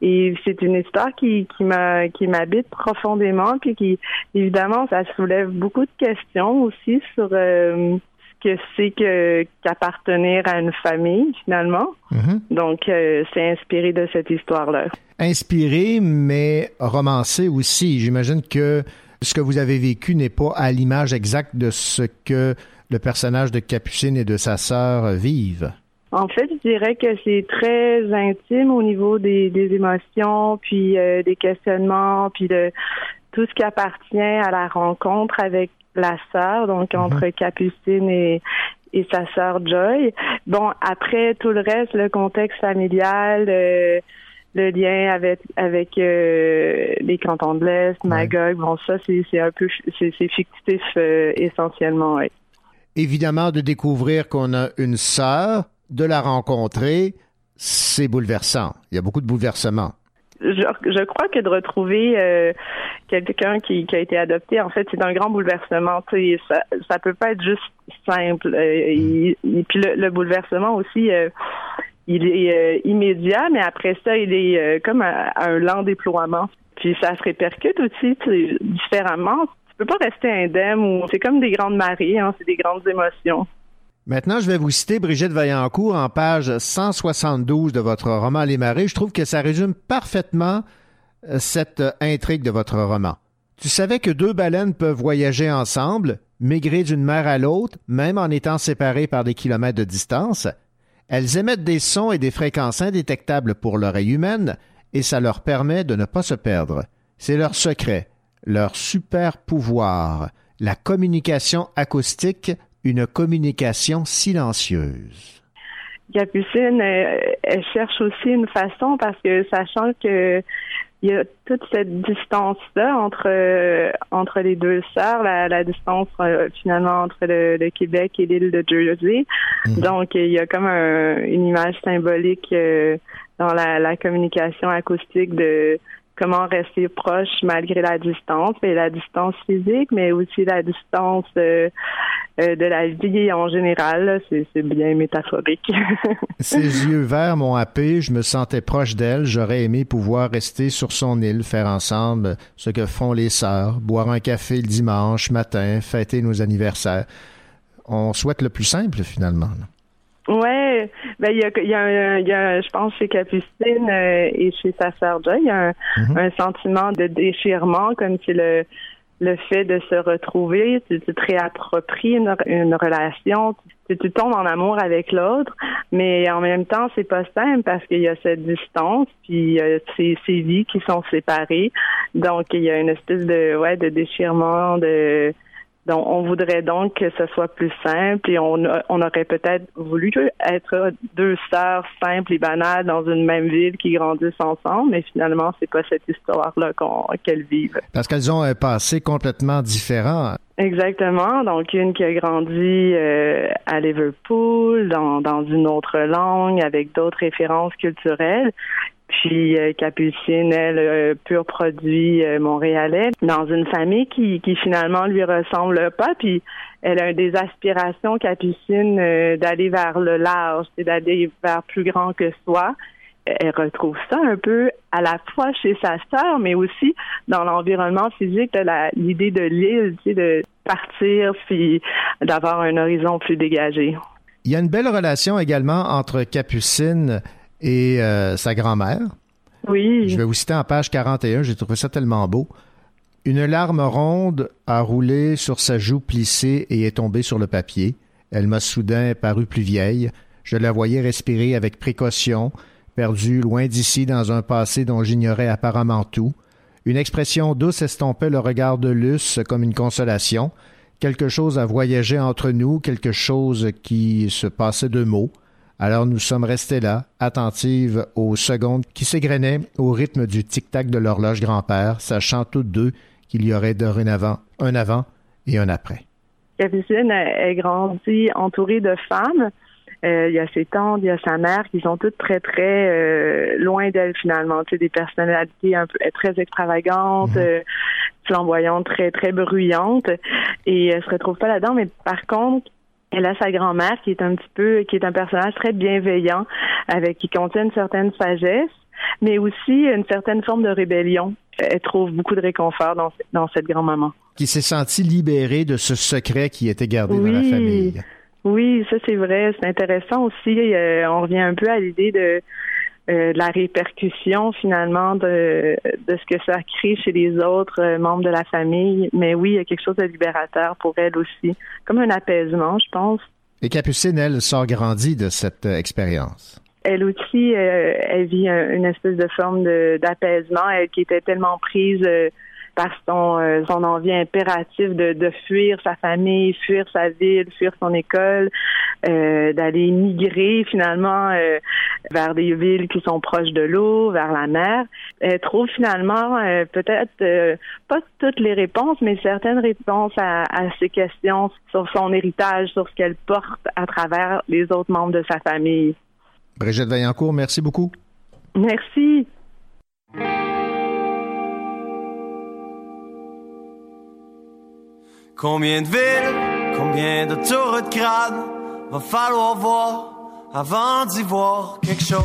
Et c'est une histoire qui, qui m'a qui m'habite profondément, puis qui évidemment ça soulève beaucoup de questions aussi sur euh, ce que c'est que qu'appartenir à une famille finalement. Mm-hmm. Donc euh, c'est inspiré de cette histoire-là. Inspiré, mais romancé aussi. J'imagine que ce que vous avez vécu n'est pas à l'image exacte de ce que le personnage de Capucine et de sa sœur vivent. En fait, je dirais que c'est très intime au niveau des, des émotions, puis euh, des questionnements, puis de tout ce qui appartient à la rencontre avec la sœur, donc mhm. entre Capucine et, et sa sœur Joy. Bon, après tout le reste, le contexte familial, euh, le lien avec avec euh, les cantons de l'Est, Magog, bon ça c'est un peu c'est fictif essentiellement. Oui. Évidemment de découvrir qu'on a une sœur de la rencontrer, c'est bouleversant. Il y a beaucoup de bouleversements. Je, crois que de retrouver euh, quelqu'un qui, a été adopté, en fait, c'est un grand bouleversement. Ça, ça peut pas être juste simple. Euh, et, puis le, bouleversement aussi, euh, il est immédiat, mais après ça, il est comme un, lent déploiement. Puis ça se répercute aussi différemment. Tu peux pas rester indemne ou c'est comme des grandes marées, hein, c'est des grandes émotions. Maintenant, je vais vous citer Brigitte Vaillancourt en page 172 de votre roman Les Marées. Je trouve que ça résume parfaitement euh, cette euh, intrigue de votre roman. Tu savais que deux baleines peuvent voyager ensemble, migrer d'une mer à l'autre, même en étant séparées par des kilomètres de distance. Elles émettent des sons et des fréquences indétectables pour l'oreille humaine, et ça leur permet de ne pas se perdre. C'est leur secret, leur super pouvoir, la communication acoustique une communication silencieuse. Capucine, elle, cherche aussi une façon parce que sachant que il y a toute cette distance-là entre entre les deux sœurs, la, distance euh, finalement entre le, Québec et l'île de Jersey. Mhm. Donc il y a comme une image symbolique euh, dans la, la communication acoustique de comment rester proche malgré la distance, et la distance physique, mais aussi la distance euh, euh, de la vie en général. C'est bien métaphorique. (laughs) Ses yeux verts m'ont happé, je me sentais proche d'elle, j'aurais aimé pouvoir rester sur son île, faire ensemble ce que font les sœurs, boire un café le dimanche matin, fêter nos anniversaires. On souhaite le plus simple finalement. Ouais, ben il y a, y, a, y a, je pense chez Capucine euh, et chez sa sœur Joy, il y a un, mhm. un, sentiment de déchirement, comme si le le fait de se retrouver, tu, te réappropries une, une relation, tu, tu, tombes en amour avec l'autre, mais en même temps, c'est pas simple parce qu'il y a cette distance, puis euh, ces, ces vies qui sont séparées. Donc, il y a une espèce de, ouais, de déchirement, de donc, on voudrait donc que ce soit plus simple et on, on aurait peut-être voulu être deux sœurs simples et banales dans une même ville qui grandissent ensemble, mais finalement, c'est pas cette histoire-là qu'elles vivent. Parce qu'elles ont un passé complètement différent. Exactement. Donc, une qui a grandi euh, à Liverpool, dans, dans une autre langue, avec d'autres références culturelles, puis euh, Capucine, elle, euh, pur produit euh, montréalais, dans une famille qui, qui finalement lui ressemble pas. Puis elle a des aspirations, Capucine, d'aller vers le large, c'est d'aller vers plus grand que soi. Elle retrouve ça un peu à la fois chez sa sœur, mais aussi dans l'environnement physique, l'idée de l'île, de partir puis d'avoir un horizon plus dégagé. Il y a une belle relation également entre Capucine et euh, sa grand-mère. Oui. Je vais vous citer en page 41, j'ai trouvé ça tellement beau. Une larme ronde a roulé sur sa joue plissée et est tombée sur le papier. Elle m'a soudain paru plus vieille. Je la voyais respirer avec précaution, perdue loin d'ici dans un passé dont j'ignorais apparemment tout. Une expression douce estompait le regard de Luce comme une consolation. Quelque chose a voyagé entre nous, quelque chose qui se passait de mots. Alors nous sommes restés là, attentives aux secondes qui s'égrenaient au rythme du tic-tac de l'horloge grand-père, sachant toutes deux qu'il y aurait dorénavant un avant et un après. Capucine est grandie entourée de femmes. Euh, il y a ses tantes, il y a sa mère qui sont toutes très très euh, loin d'elle finalement, tu sais, des personnalités un peu très extravagantes, mhm. euh, flamboyantes, très très bruyantes, et elle se retrouve pas là-dedans. Mais par contre, elle a sa grand-mère qui est un petit peu, qui est un personnage très bienveillant, avec qui contient une certaine sagesse, mais aussi une certaine forme de rébellion. Elle trouve beaucoup de réconfort dans, dans cette grand-maman. Qui s'est sentie libérée de ce secret qui était gardé dans la famille. Oui, ça c'est vrai. C'est intéressant aussi. Euh, on revient un peu à l'idée de euh, la répercussion finalement de, de ce que ça crée chez les autres euh, membres de la famille. Mais oui, il y a quelque chose de libérateur pour elle aussi, comme un apaisement, je pense. Et Capucine, elle, sort grandie de cette euh, expérience. Elle aussi, elle vit une espèce de forme d'apaisement, elle qui était tellement prise par son, euh, son envie impérative de, de, fuir sa famille, fuir sa ville, fuir son école, euh, d'aller migrer finalement euh, vers des villes qui sont proches de l'eau, vers la mer. Elle trouve finalement peut-être pas toutes les réponses, mais certaines réponses à, à ces questions sur son héritage, sur ce qu'elle porte à travers les autres membres de sa famille. Brigitte Vaillancourt, merci beaucoup. Merci. Combien de villes, combien de tours de crâne va falloir voir avant d'y voir quelque chose?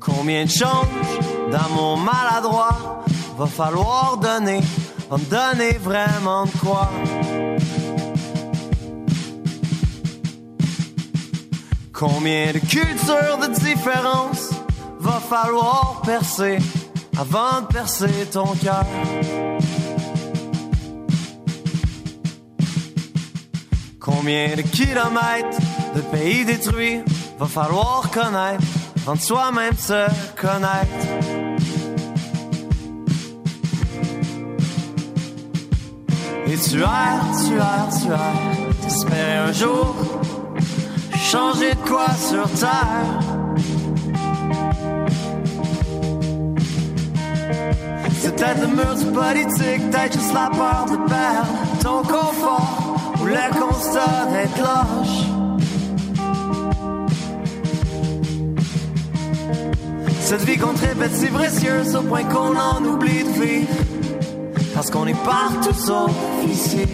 Combien de changes d'amour maladroit va falloir donner, me donner vraiment de quoi? Combien de cultures de différence va falloir percer? Avant de percer ton cœur. Combien de kilomètres de pays détruits va falloir connaître avant de soi-même se connaître? Et tu erres, tu erres, tu erres, t'espérais un jour changer de quoi sur terre? C'est Peut-être le mur du politique, peut-être juste la peur de perdre ton confort ou le constat d'être lâche. Cette vie qu'on te répète si précieuse au point qu'on en oublie de vivre. Parce qu'on est partout sauf ici.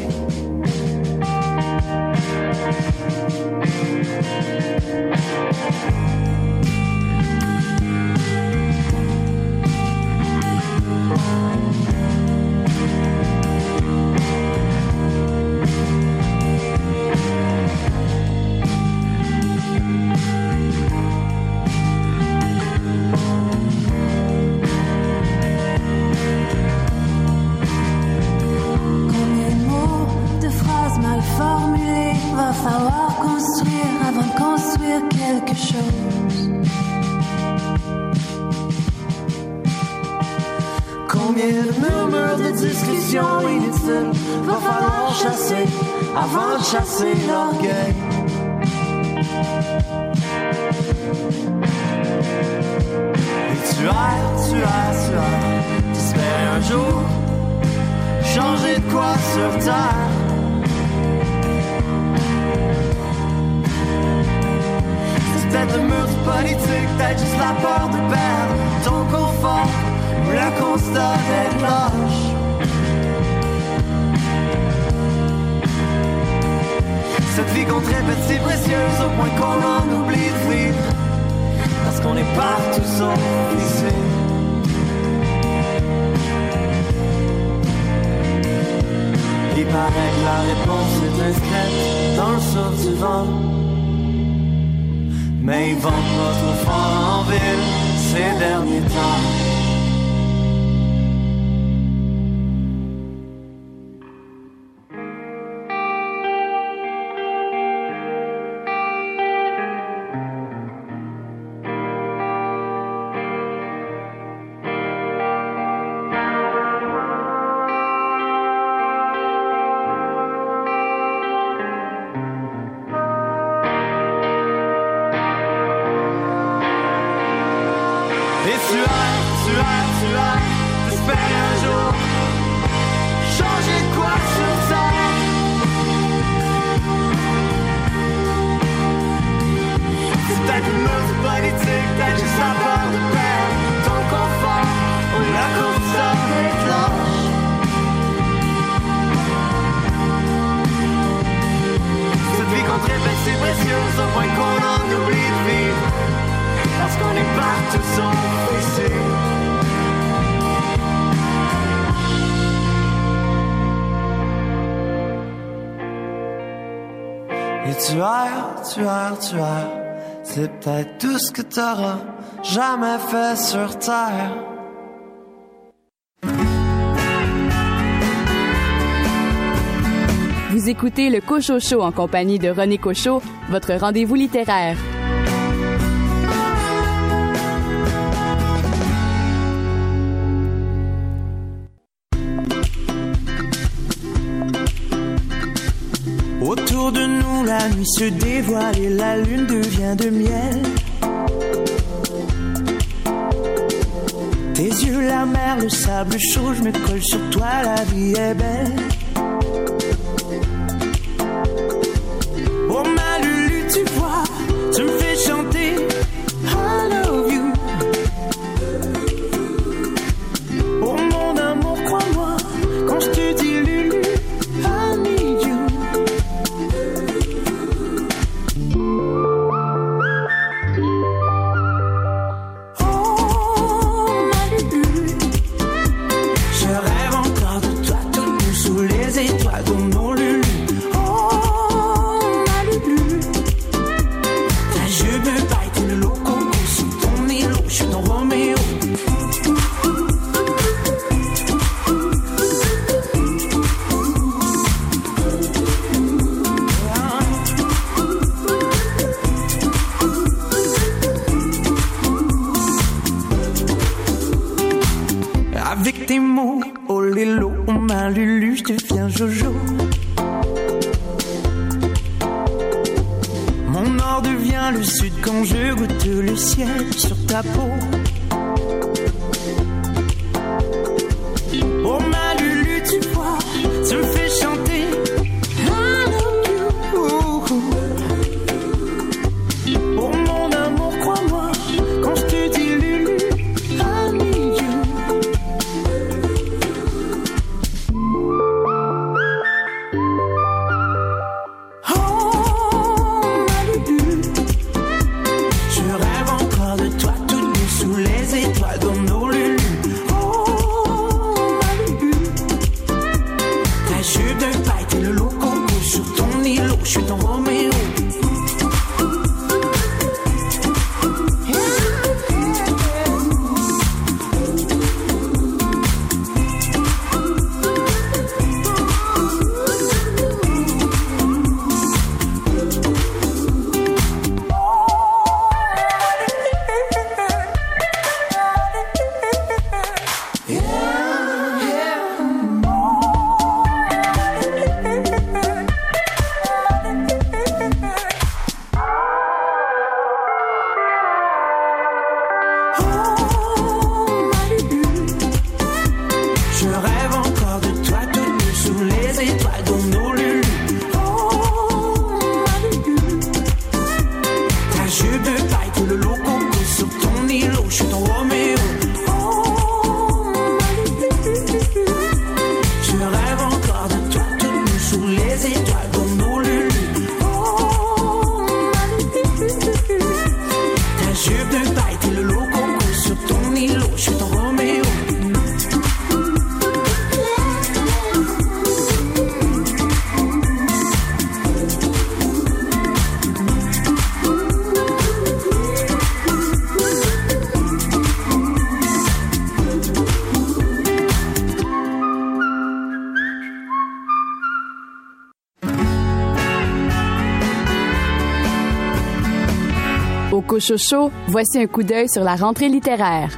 Chasser l'orgueil? Et tu as, tu as, tu as, t'espères un jour changer de quoi sur terre. C'est peut-être le mur du politique, peut-être juste la peur de perdre ton confort le constat d'être lâche. Cette vie qu'on répète si précieuse au point qu'on en oublie de vivre Parce qu'on est partout sauf ici Il paraît que la réponse est inscrite dans le souffle du vent. Mais ils pas trop fort en ville ces derniers temps. Tout ce que t'auras jamais fait sur terre. Vous écoutez le Cocho Show en compagnie de René Cochot, votre rendez-vous littéraire. la nuit se dévoile et la lune devient de miel. Tes yeux, la mer, le sable chaud, je me colle sur toi, la vie est belle. Sous les étoiles dans nos lunes. Voici un coup d'œil sur la rentrée littéraire.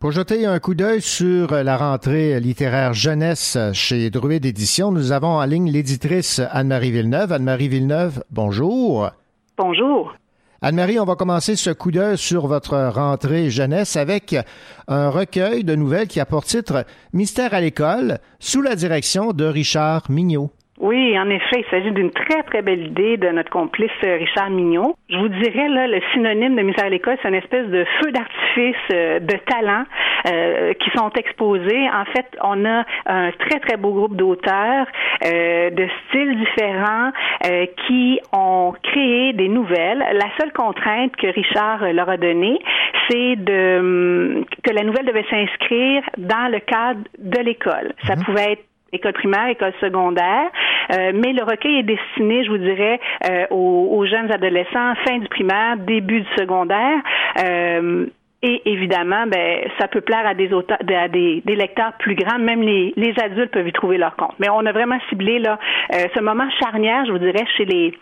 Pour jeter un coup d'œil sur la rentrée littéraire jeunesse chez Druide Édition, nous avons en ligne l'éditrice Anne-Marie Villeneuve. Anne-Marie Villeneuve, bonjour. Bonjour. Anne-Marie, on va commencer ce coup d'œil sur votre rentrée jeunesse avec un recueil de nouvelles qui a pour titre Mystère à l'école sous la direction de Richard Mignot. Oui, en effet, il s'agit d'une très, très belle idée de notre complice euh, Richard Mignon. Je vous dirais, là, le synonyme de misère à l'école, c'est une espèce de feu d'artifice euh, de talents euh, qui sont exposés. En fait, on a un très, très beau groupe d'auteurs de styles différents qui ont créé des nouvelles. La seule contrainte que Richard leur a donnée, c'est de hum, que la nouvelle devait s'inscrire dans le cadre de l'école. Ça mhm. pouvait être école primaire, école secondaire, euh, mais le recueil est destiné, je vous dirais, euh, aux, aux, jeunes adolescents, fin du primaire, début du secondaire. Euh, et évidemment, ben, ça peut plaire à des auteurs, à des, des, lecteurs plus grands. Même les, les, adultes peuvent y trouver leur compte. Mais on a vraiment ciblé là euh, ce moment charnière, je vous dirais, chez les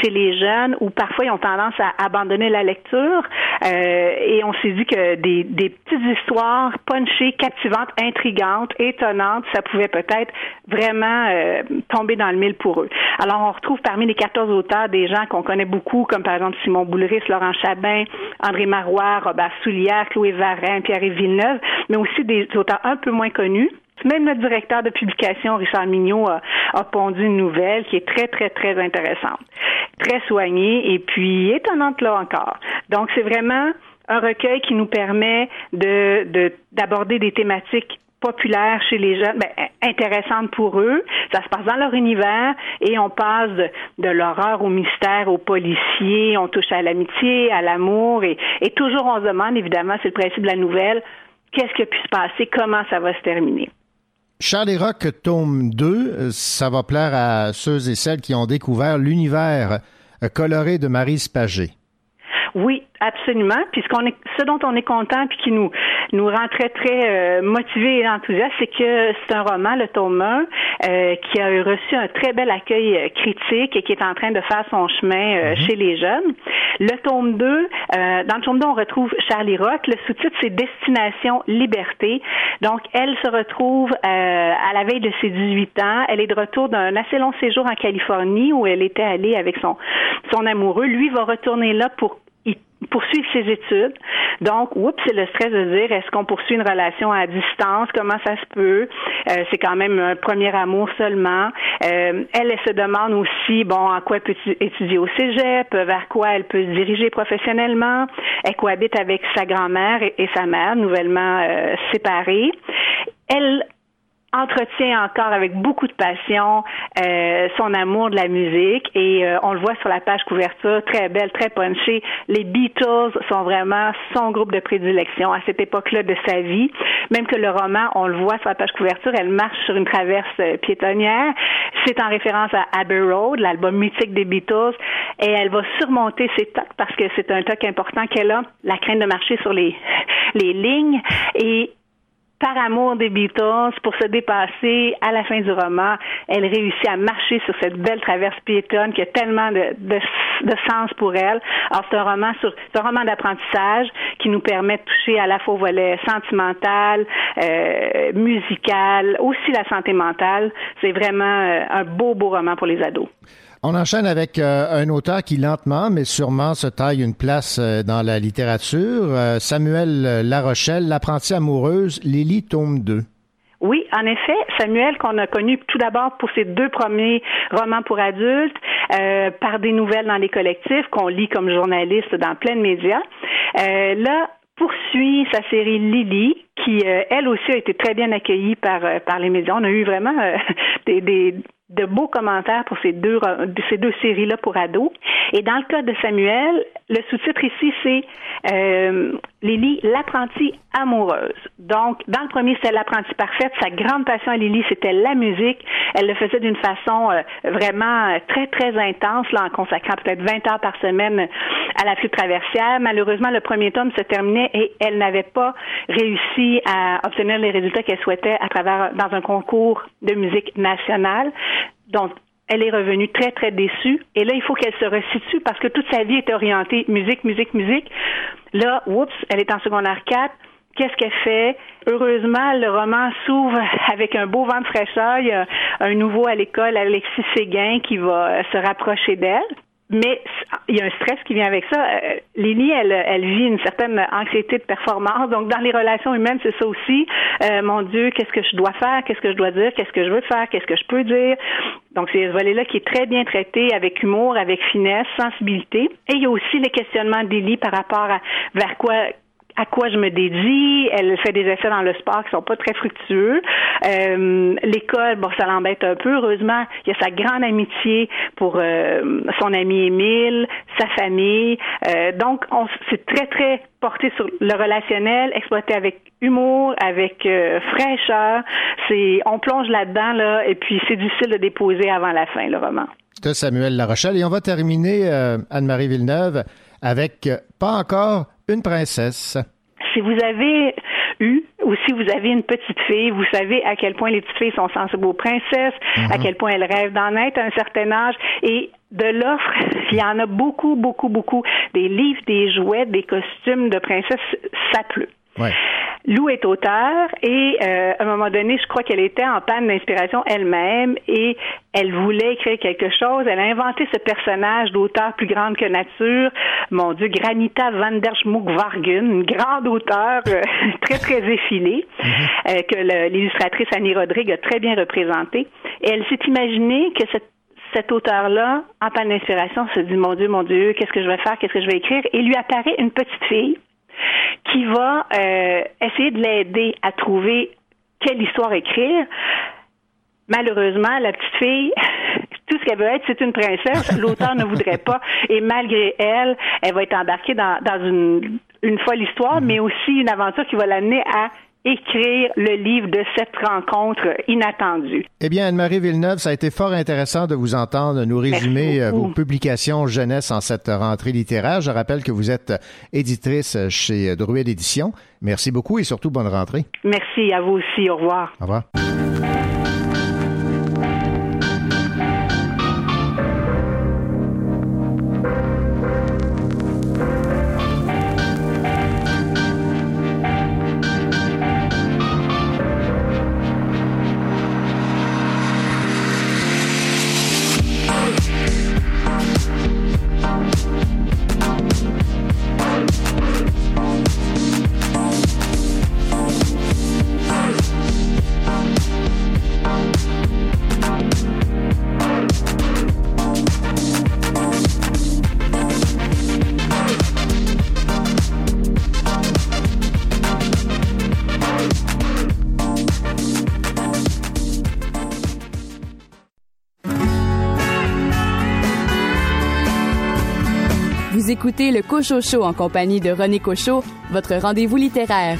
chez les jeunes où parfois ils ont tendance à abandonner la lecture. Euh, et on s'est dit que des, des petites histoires punchées, captivantes, intrigantes, étonnantes, ça pouvait peut-être vraiment euh, tomber dans le mille pour eux. Alors on retrouve parmi les 14 auteurs des gens qu'on connaît beaucoup, comme par exemple Simon Boulris, Laurent Chabin, André Marois, Robert Soulier Chloé Varin, Pierre-Yves Villeneuve, mais aussi des auteurs un peu moins connus. Même notre directeur de publication, Richard Mignot, a, pondu une nouvelle qui est très, très, très intéressante, très soignée et puis étonnante là encore. Donc, c'est vraiment un recueil qui nous permet de d'aborder des thématiques populaire chez les jeunes, ben, intéressante pour eux. Ça se passe dans leur univers et on passe de, l'horreur au mystère, au policier, on touche à l'amitié, à l'amour et, toujours on se demande, évidemment, c'est le principe de la nouvelle, qu'est-ce qui a pu se passer, comment ça va se terminer. Charlie Rock, tome 2, ça va plaire à ceux et celles qui ont découvert l'univers coloré de Marie Spagé. Oui, absolument. Puis ce qu'on est, ce dont on est content puis qui nous nous rend très très euh, motivés et enthousiastes, c'est que c'est un roman, le tome 1, euh, qui a reçu un très bel accueil euh, critique et qui est en train de faire son chemin euh, mhm. chez les jeunes. Le tome 2, dans le tome 2, on retrouve Charlie Rock. Le sous-titre c'est Destination Liberté. Donc elle se retrouve à la veille de ses 18 ans. Elle est de retour d'un assez long séjour en Californie où elle était allée avec son son amoureux. Lui va retourner là pour poursuivre ses études. Donc, oups, c'est le stress de dire est-ce qu'on poursuit une relation à distance, comment ça se peut? Euh, c'est quand même un premier amour seulement. Euh, elle, elle se demande aussi, bon, en quoi peut étudier au cégep, vers quoi elle peut se diriger professionnellement? Elle cohabite avec sa grand-mère et, sa mère, nouvellement euh, séparées. Elle entretient encore avec beaucoup de passion euh, son amour de la musique et euh, on le voit sur la page couverture, très belle, très punchée. Les Beatles sont vraiment son groupe de prédilection à cette époque-là de sa vie. Même que le roman, on le voit sur la page couverture, elle marche sur une traverse euh, piétonnière. C'est en référence à Abbey Road, l'album mythique des Beatles, et elle va surmonter ses tocs parce que c'est un toc important qu'elle a, la crainte de marcher sur les (laughs) les lignes et par amour des Beatles, pour se dépasser à la fin du roman, elle réussit à marcher sur cette belle traverse piétonne qui a tellement de, de, sens pour elle. Alors, c'est un roman sur, un roman d'apprentissage qui nous permet de toucher à la fois au volet sentimental, euh, musical, aussi la santé mentale. C'est vraiment euh, un beau, beau roman pour les ados. On enchaîne avec euh, un auteur qui lentement, mais sûrement se taille une place euh, dans la littérature. Euh, Samuel Larochelle, L'apprenti amoureuse, Lily, tome 2. Oui, en effet, Samuel, qu'on a connu tout d'abord pour ses deux premiers romans pour adultes, par des nouvelles dans les collectifs, qu'on lit comme journaliste dans plein de médias. là, poursuit sa série Lily, qui elle aussi a été très bien accueillie par par les médias. On a eu vraiment (laughs) des, des, de beaux commentaires pour ces deux, ces deux séries-là pour ados. Et dans le cas de Samuel, le sous-titre ici, c'est euh, Lily, l'apprenti amoureuse. Donc, dans le premier, c'est l'apprenti parfaite. Sa grande passion à Lily, c'était la musique. Elle le faisait d'une façon euh, vraiment euh, très, très intense, là, en consacrant peut-être 20 heures par semaine à la flûte traversière. Malheureusement, le premier tome se terminait et elle n'avait pas réussi à obtenir les résultats qu'elle souhaitait à travers, dans un concours de musique nationale. Donc, elle est revenue très, très déçue. Et là, il faut qu'elle se resitue parce que toute sa vie est orientée musique, musique, musique. Là, oups, elle est en secondaire 4. Qu'est-ce qu'elle fait? Heureusement, le roman s'ouvre (laughs) avec un beau vent de fraîcheur. Il y a un nouveau à l'école, Alexis Séguin, qui va se rapprocher d'elle mais il y a un stress qui vient avec ça. Euh, Lily, elle, elle vit une certaine anxiété de performance. Donc, dans les relations humaines, c'est ça aussi. Euh, mon Dieu, qu'est-ce que je dois faire? Qu'est-ce que je dois dire? Qu'est-ce que je veux faire? Qu'est-ce que je peux dire? Donc, c'est ce volet-là qui est très bien traité avec humour, avec finesse, sensibilité. Et il y a aussi les questionnements d'Élie par rapport à vers quoi à quoi je me dédie. Elle fait des essais dans le sport qui sont pas très fructueux. Euh, L'école, bon, ça l'embête un peu. Heureusement, il y a sa grande amitié pour euh, son ami Émile, sa famille. Euh, donc, on c'est très très porté sur le relationnel, exploité avec humour, avec euh, fraîcheur. C'est, on plonge là-dedans là, et puis c'est difficile de déposer avant la fin le roman. De Samuel Larochelle et on va terminer Anne-Marie Villeneuve avec pas encore une princesse. Si vous avez eu ou si vous avez une petite fille, vous savez à quel point les petites filles sont sensibles aux princesses, à mhm. quel point elles rêvent d'en être à un certain âge et de l'offre, (laughs) il y en a beaucoup, beaucoup, beaucoup. Des livres, des jouets, des costumes de princesses, ça pleut. Lou est auteur et euh, à un moment donné, je crois qu'elle était en panne d'inspiration elle-même et elle voulait écrire quelque chose. Elle a inventé ce personnage d'auteur plus grande que nature. Mon Dieu, Granita van der Schmuck-Vargen, une grande auteure euh, (laughs) très, très effilée mhm. euh, que l'illustratrice Annie Rodrigue a très bien représentée. Et elle s'est imaginée que cette cet auteur-là, en panne d'inspiration, se dit, mon Dieu, mon Dieu, qu'est-ce que je vais faire, qu'est-ce que je vais écrire? Et lui apparaît une petite fille qui va euh, essayer de l'aider à trouver quelle histoire écrire. Malheureusement, la petite fille, (laughs) tout ce qu'elle veut être, c'est une princesse. L'auteur ne voudrait pas. Et malgré elle, elle va être embarquée dans, une, une folle histoire, mais aussi une aventure qui va l'amener à écrire le livre de cette rencontre inattendue. Eh bien, Anne-Marie Villeneuve, ça a été fort intéressant de vous entendre nous résumer euh, vos publications jeunesse en cette rentrée littéraire. Je rappelle que vous êtes éditrice chez Druid Éditions. Merci beaucoup et surtout bonne rentrée. Merci à vous aussi. Au revoir. Au revoir. Écoutez le Cocho Show en compagnie de René Cochot, votre rendez-vous littéraire.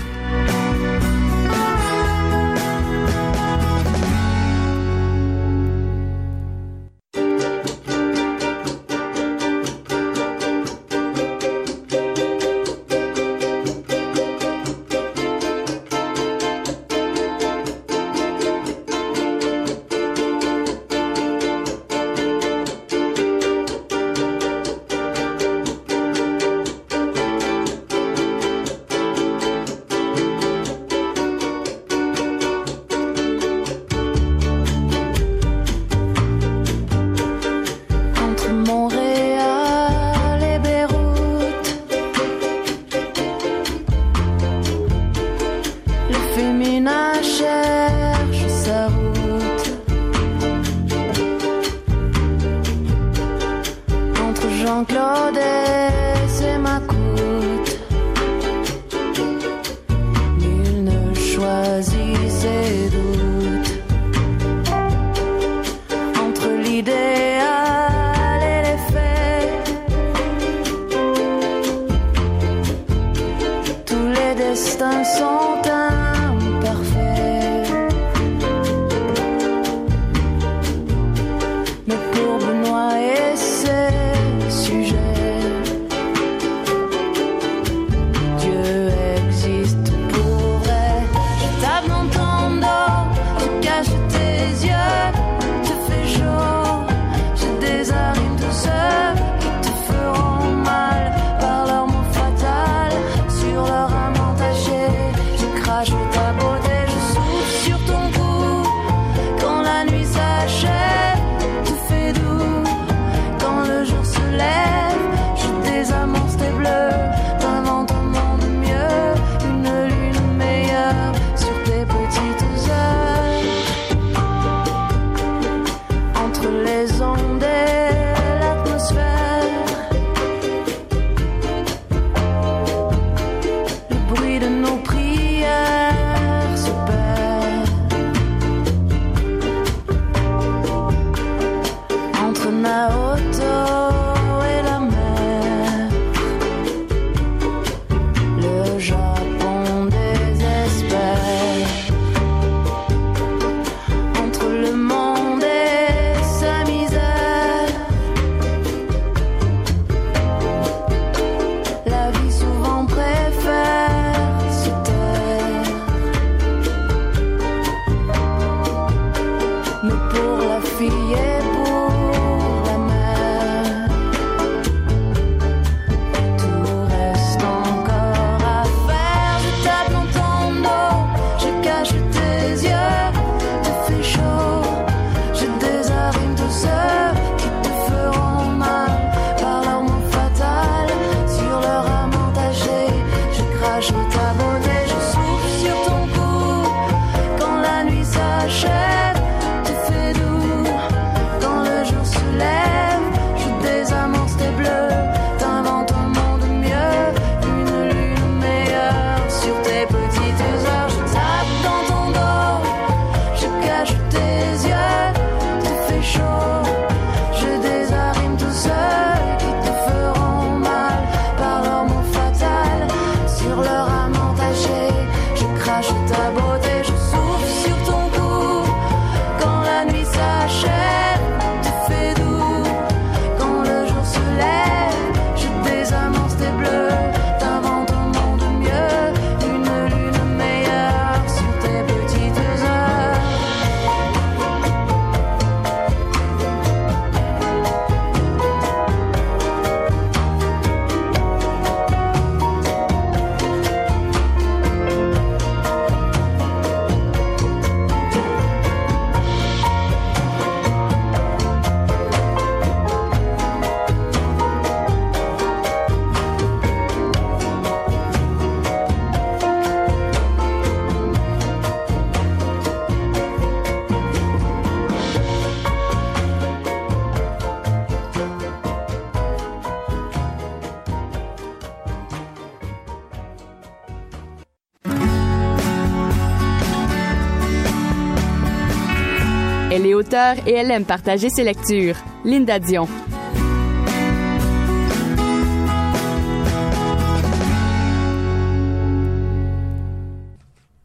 Et elle aime partager ses lectures. Linda Dion.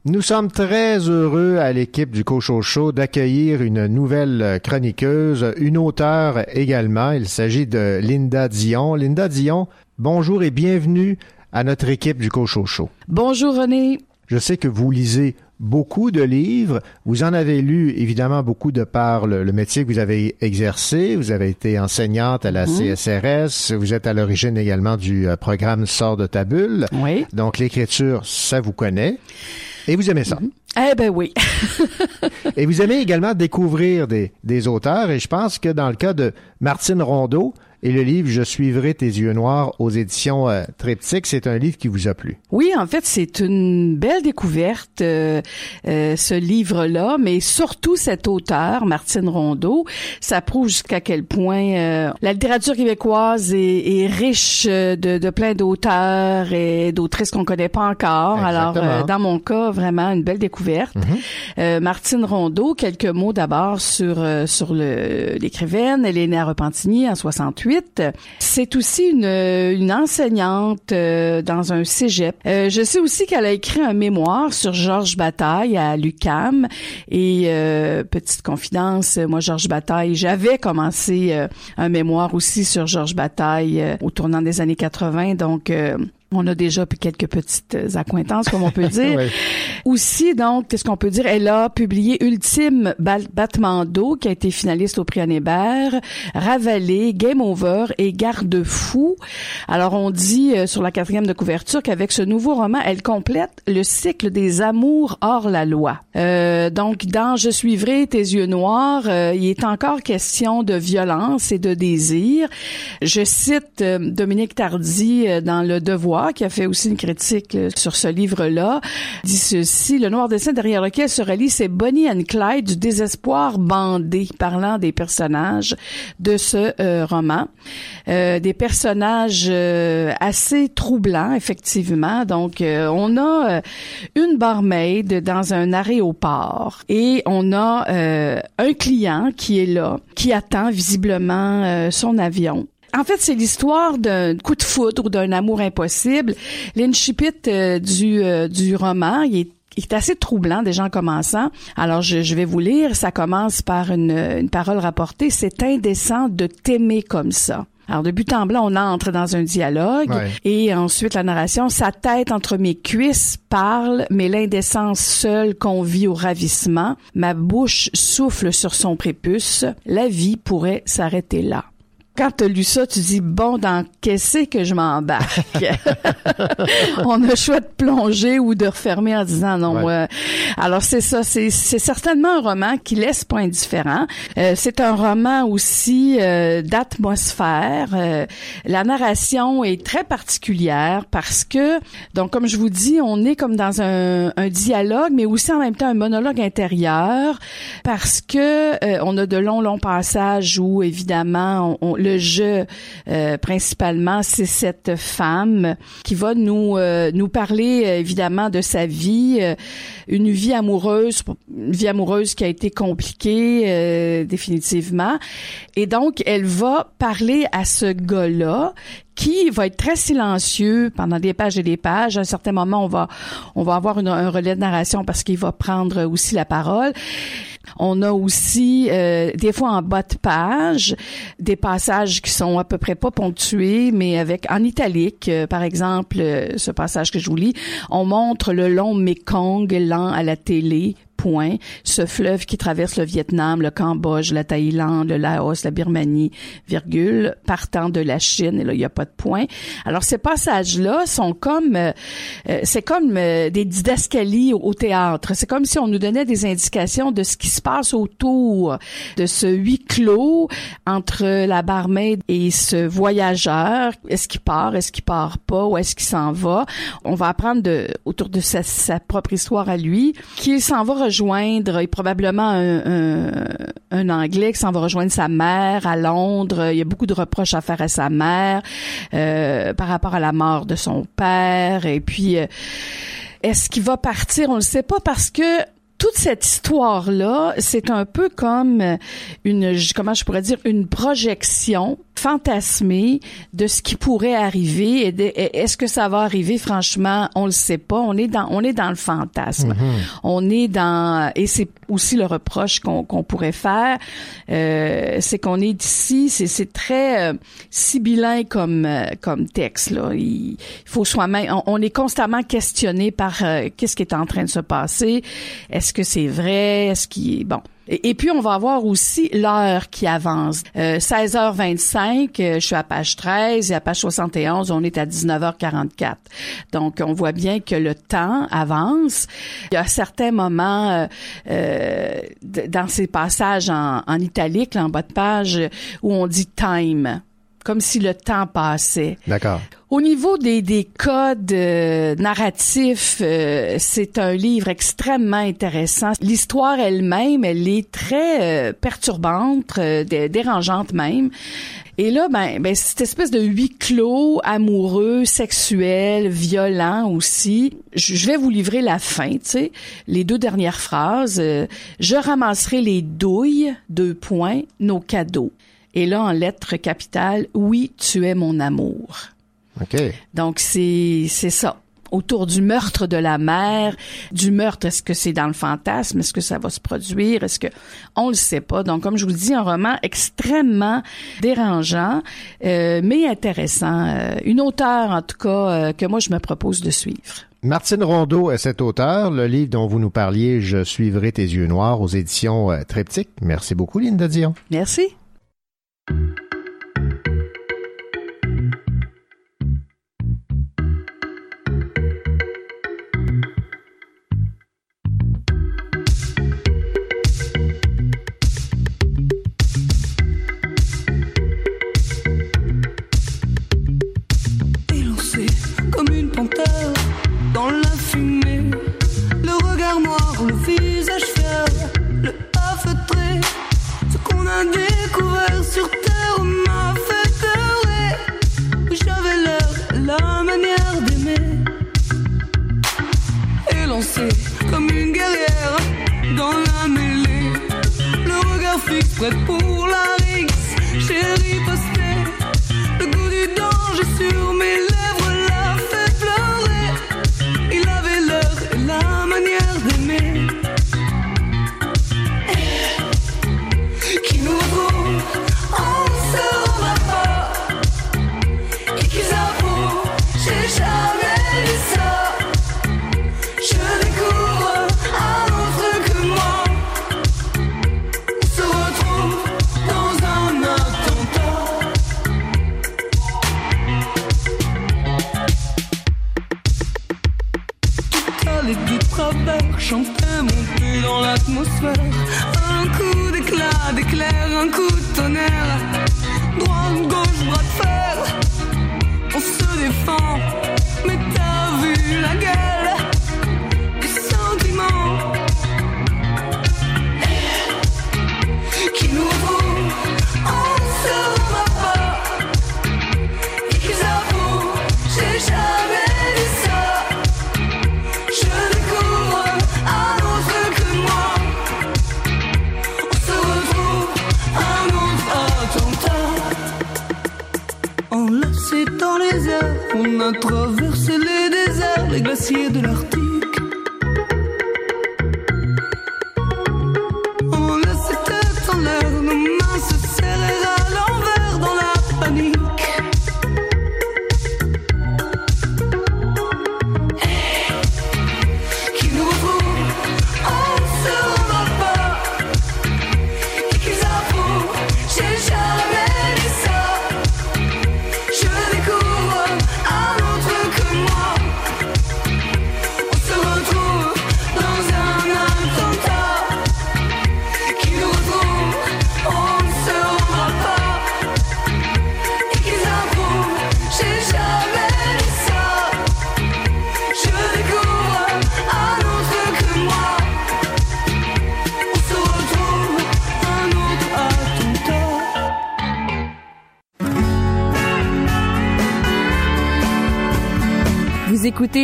Nous sommes très heureux à l'équipe du Cocho Show d'accueillir une nouvelle chroniqueuse, une auteure également. Il s'agit de Linda Dion. Linda Dion, bonjour et bienvenue à notre équipe du Cocho Show. Bonjour René. Je sais que vous lisez beaucoup de livres. Vous en avez lu évidemment beaucoup de par le, le métier que vous avez exercé. Vous avez été enseignante à la Mhm. CSRS. Vous êtes à l'origine également du euh, programme Sort de ta bulle. Oui. Donc l'écriture, ça vous connaît. Et vous aimez ça? Eh ben oui. (laughs) Et vous aimez également découvrir des, des auteurs. Et je pense que dans le cas de Martine Rondeau et le livre Je suivrai tes yeux noirs aux éditions euh, Triptyque, c'est un livre qui vous a plu. Oui, en fait, c'est une belle découverte, euh, euh, ce livre-là, mais surtout cet auteur, Martine Rondeau. Ça prouve jusqu'à quel point euh, la littérature québécoise est, est riche de, de plein d'auteurs et d'autrices qu'on connaît pas encore. Alors, Exactement. dans mon cas, vraiment une belle découverte. Euh, Martine Rondeau, quelques mots d'abord sur euh, sur l'écrivaine. Elle est née à Repentigny en 68. C'est aussi une, une enseignante euh, dans un cégep. Euh, je sais aussi qu'elle a écrit un mémoire sur Georges Bataille à l'UCAM. Et euh, petite confidence, moi Georges Bataille, j'avais commencé euh, un mémoire aussi sur Georges Bataille euh, au tournant des années 80. Donc euh, on a déjà quelques petites accointances, comme on peut (laughs) dire. Ouais. Aussi, donc, qu'est-ce qu'on peut dire? Elle a publié Ultime Battement d'eau, qui a été finaliste au prix Hébert, Ravalé, Game Over et Garde-fou. Alors, on dit euh, sur la quatrième de couverture qu'avec ce nouveau roman, elle complète le cycle des amours hors la loi. Euh, donc, dans Je suivrai tes yeux noirs, euh, il est encore question de violence et de désir. Je cite euh, Dominique Tardy euh, dans Le Devoir, qui a fait aussi une critique euh, sur ce livre-là, dit ceci, le noir dessin derrière lequel se relie, c'est Bonnie and Clyde du désespoir bandé, parlant des personnages de ce euh, roman. Euh, des personnages euh, assez troublants, effectivement. Donc, euh, on a une barmaid dans un aéroport et on a un client qui est là, qui attend visiblement son avion. En fait, c'est l'histoire d'un coup de foudre ou d'un amour impossible. L'incipit euh, du, euh, du roman, il est il est assez troublant déjà en commençant. Alors, je, je vais vous lire. Ça commence par une, une parole rapportée. C'est indécent de t'aimer comme ça. Alors, de but en blanc, on entre dans un dialogue et ensuite la narration, sa tête entre mes cuisses parle, mais l'indécence seule convie au ravissement. Ma bouche souffle sur son prépuce. La vie pourrait s'arrêter là quand tu as lu ça, tu dis bon, dans qu'est-ce que je m'embarque? (laughs) (laughs) On a le choix de plonger ou de refermer en disant non. alors c'est ça, c'est certainement un roman qui laisse pas indifférent. Euh, c'est un roman aussi euh, d'atmosphère. Euh, la narration est très particulière parce que donc comme je vous dis, on est comme dans un, un dialogue, mais aussi en même temps un monologue intérieur parce que on a de longs longs passages où évidemment on, le jeu euh, principalement, c'est cette femme qui va nous euh, nous parler euh, évidemment de sa vie, une vie amoureuse, une vie amoureuse qui a été compliquée définitivement, et donc elle va parler à ce gars-là qui va être très silencieux pendant des pages et des pages. À un certain moment, on va on va avoir un relais de narration parce qu'il va prendre aussi la parole. On a aussi euh, des fois en bas de page des passages qui sont à peu près pas ponctués, mais avec en italique, euh, par exemple, euh, ce passage que je vous lis, on montre le long Mekong lent à la télé point, ce fleuve qui traverse le Vietnam, le Cambodge, la Thaïlande, le Laos, la Birmanie, virgule, partant de la Chine, et là, il n'y a pas de point. Alors, ces passages-là sont comme, euh, euh, c'est comme euh, des didascalies au, théâtre. C'est comme si on nous donnait des indications de ce qui se passe autour de ce huis clos entre la barmaid et ce voyageur. Est-ce qu'il part? Est-ce qu'il part pas? Où est-ce qu'il s'en va? On va apprendre autour de sa, sa propre histoire à lui, qu'il s'en va rejoindre, probablement un, un, Anglais qui s'en va rejoindre sa mère à Londres. Il y a beaucoup de reproches à faire à sa mère euh, par rapport à la mort de son père. Et puis, euh, est-ce qu'il va partir? On ne le sait pas parce que toute cette histoire-là, c'est un peu comme une, comment je pourrais dire, une projection fantasmer de ce qui pourrait arriver. Et est-ce que ça va arriver? Franchement, on le sait pas. On est dans, on est dans le fantasme. Mm-hmm. On est dans, et c'est aussi le reproche qu'on pourrait faire, euh, c'est qu'on est ici, c'est très euh, sibyllin comme euh, comme texte. Là. Il, faut soi-même, on, on, est constamment questionné par euh, qu'est-ce qui est en train de se passer? Est-ce que c'est vrai? Est-ce qu'il est bon? Et, puis, on va avoir aussi l'heure qui avance. 16h25, euh, euh, je suis à page 13 et à page 71, on est à 19h44. Donc, on voit bien que le temps avance. Il y a certains moments euh, dans ces passages en, en italique, en bas de page, où on dit time comme si le temps passait. D'accord. Au niveau des, des codes euh, narratifs, euh, c'est un livre extrêmement intéressant. L'histoire elle-même, elle est très euh, perturbante, dérangeante même. Et là, ben, ben, cette espèce de huis clos, amoureux, sexuel, violent aussi. Je vais vous livrer la fin, tu sais, les deux dernières phrases. je ramasserai les douilles, deux points, nos cadeaux. Et là, en lettres capitales, oui, tu es mon amour. OK. Donc, c'est, c'est ça. Autour du meurtre de la mère, du meurtre, est-ce que c'est dans le fantasme? Est-ce que ça va se produire? Est-ce que on le sait pas? Donc, comme je vous le dis, un roman extrêmement dérangeant, euh, mais intéressant. Euh, une auteure, en tout cas, euh, que moi je me propose de suivre. Martine Rondeau est cet auteur. Le livre dont vous nous parliez, Je suivrai tes yeux noirs aux éditions Triptyque. Merci beaucoup, Linda Dion. Merci. thank you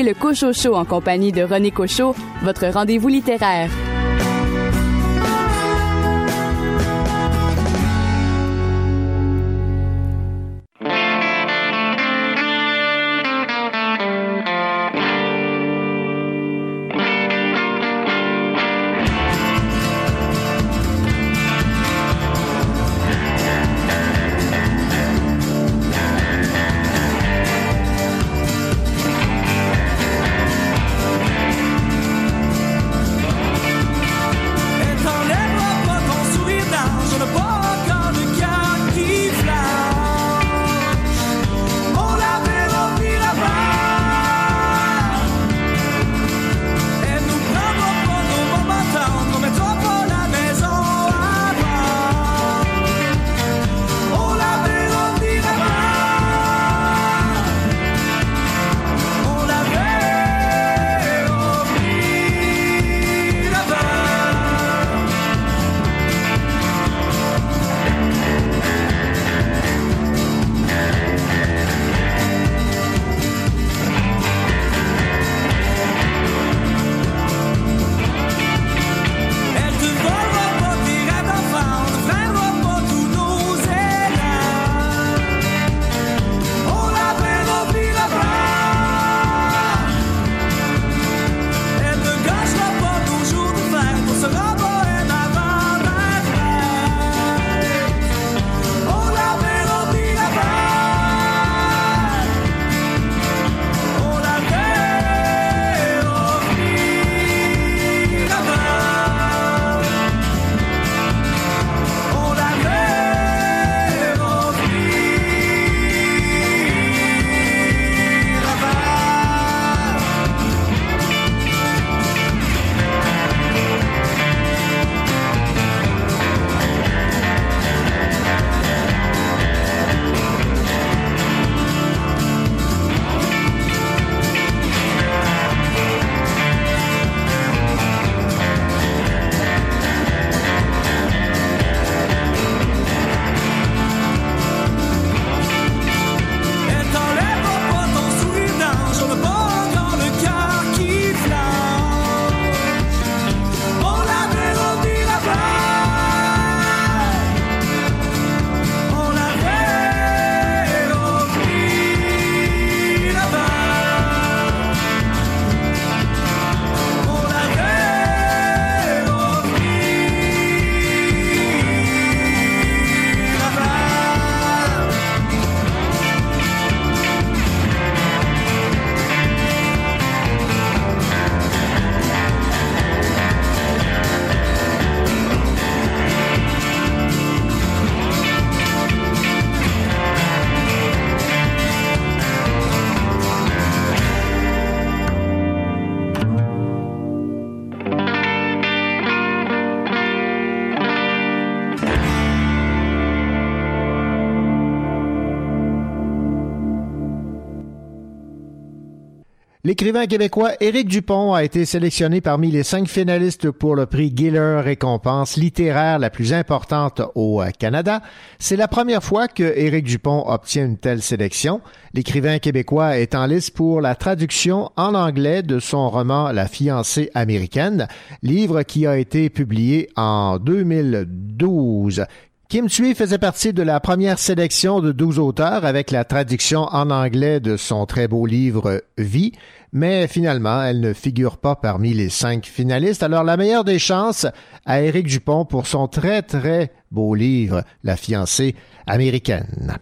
le Cocho Show en compagnie de René Cocho, votre rendez-vous littéraire. L'écrivain québécois Éric Dupont a été sélectionné parmi les cinq finalistes pour le prix Giller, récompense littéraire la plus importante au Canada. C'est la première fois que Éric Dupont obtient une telle sélection. L'écrivain québécois est en liste pour la traduction en anglais de son roman La fiancée américaine, livre qui a été publié en 2012. Kim Thuy faisait partie de la première sélection de 12 auteurs avec la traduction en anglais de son très beau livre Vie, mais finalement, elle ne figure pas parmi les cinq finalistes. Alors, la meilleure des chances à Éric Dupont pour son très très beau livre La fiancée américaine.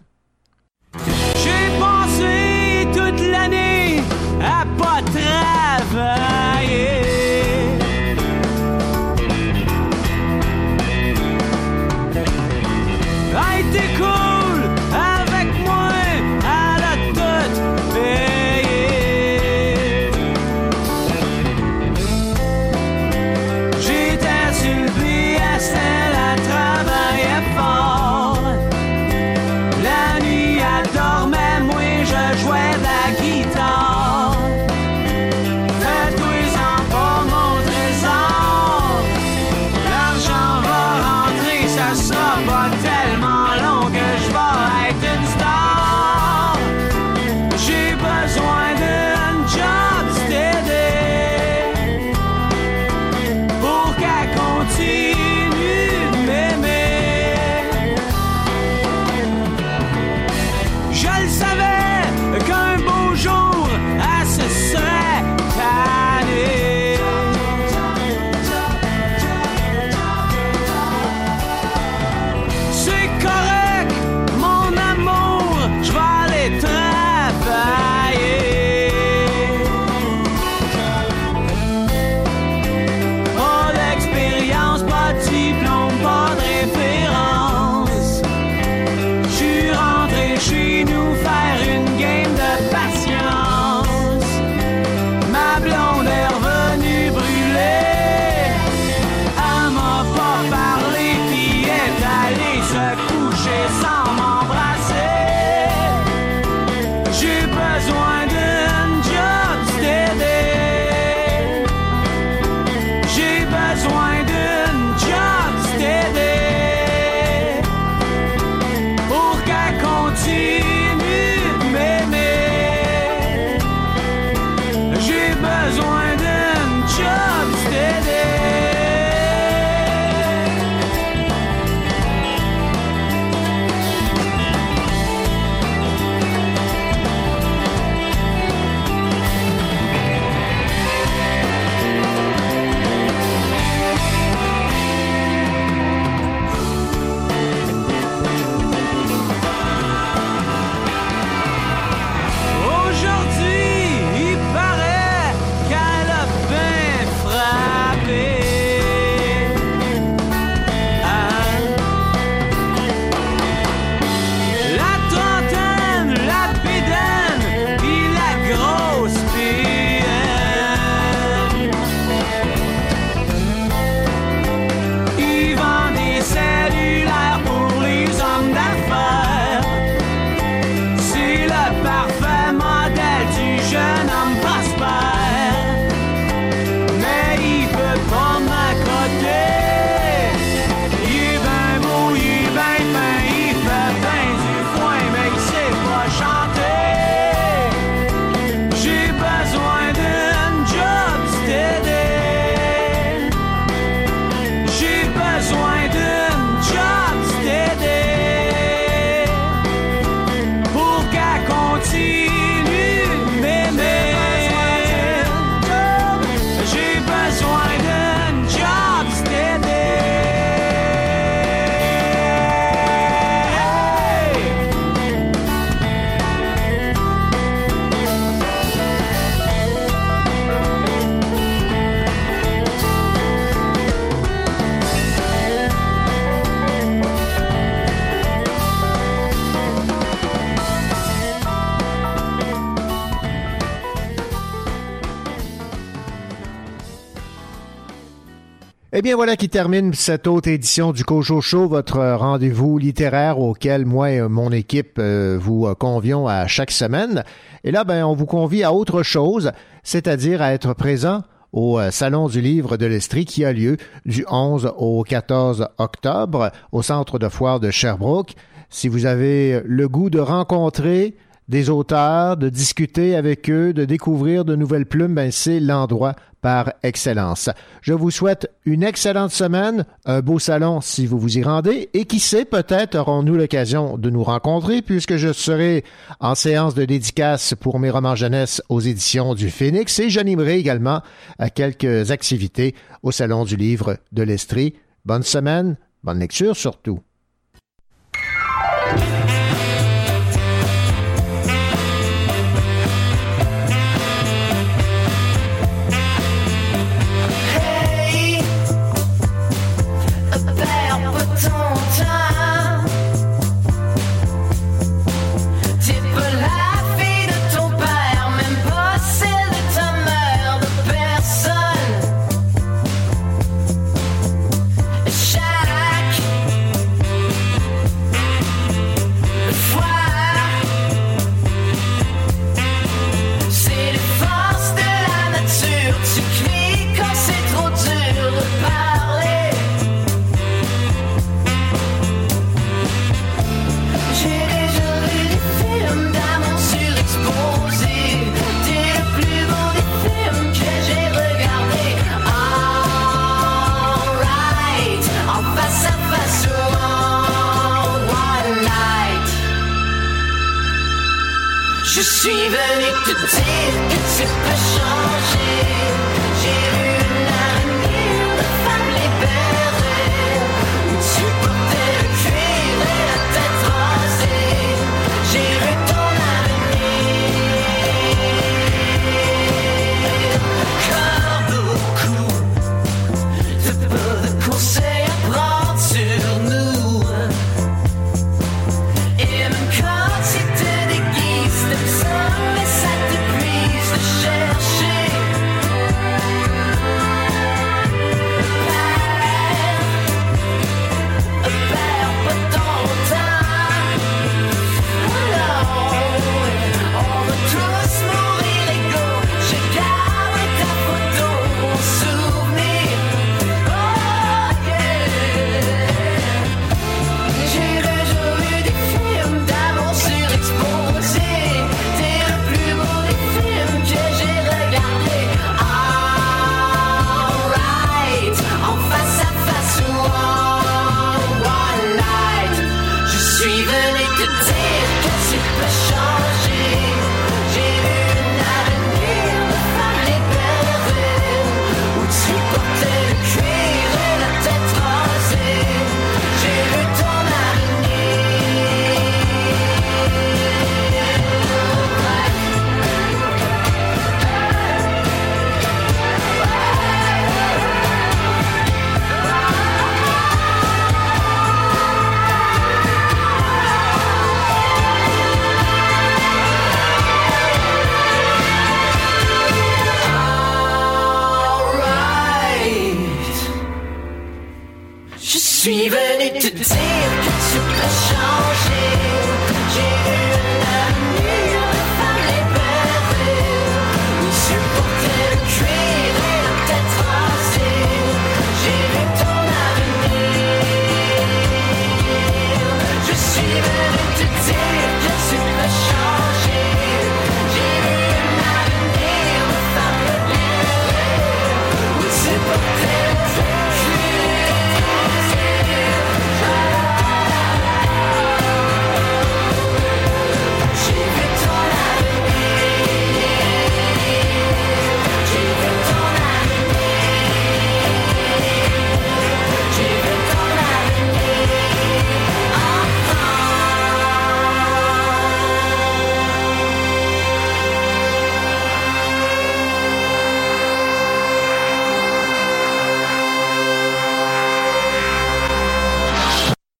Bien voilà qui termine cette autre édition du Cocho Show, votre rendez-vous littéraire auquel moi et mon équipe euh, vous convions à chaque semaine. Et là, ben, on vous convie à autre chose, c'est-à-dire à être présent au euh, Salon du livre de l'Estrie qui a lieu du 11 au 14 octobre au centre de foire de Sherbrooke. Si vous avez le goût de rencontrer des auteurs, de discuter avec eux, de découvrir de nouvelles plumes, ben c'est l'endroit par excellence. Je vous souhaite une excellente semaine, un beau salon si vous vous y rendez, et qui sait, peut-être aurons-nous l'occasion de nous rencontrer puisque je serai en séance de dédicace pour mes romans jeunesse aux éditions du Phoenix et j'animerai également à quelques activités au Salon du Livre de l'Estrie. Bonne semaine, bonne lecture surtout.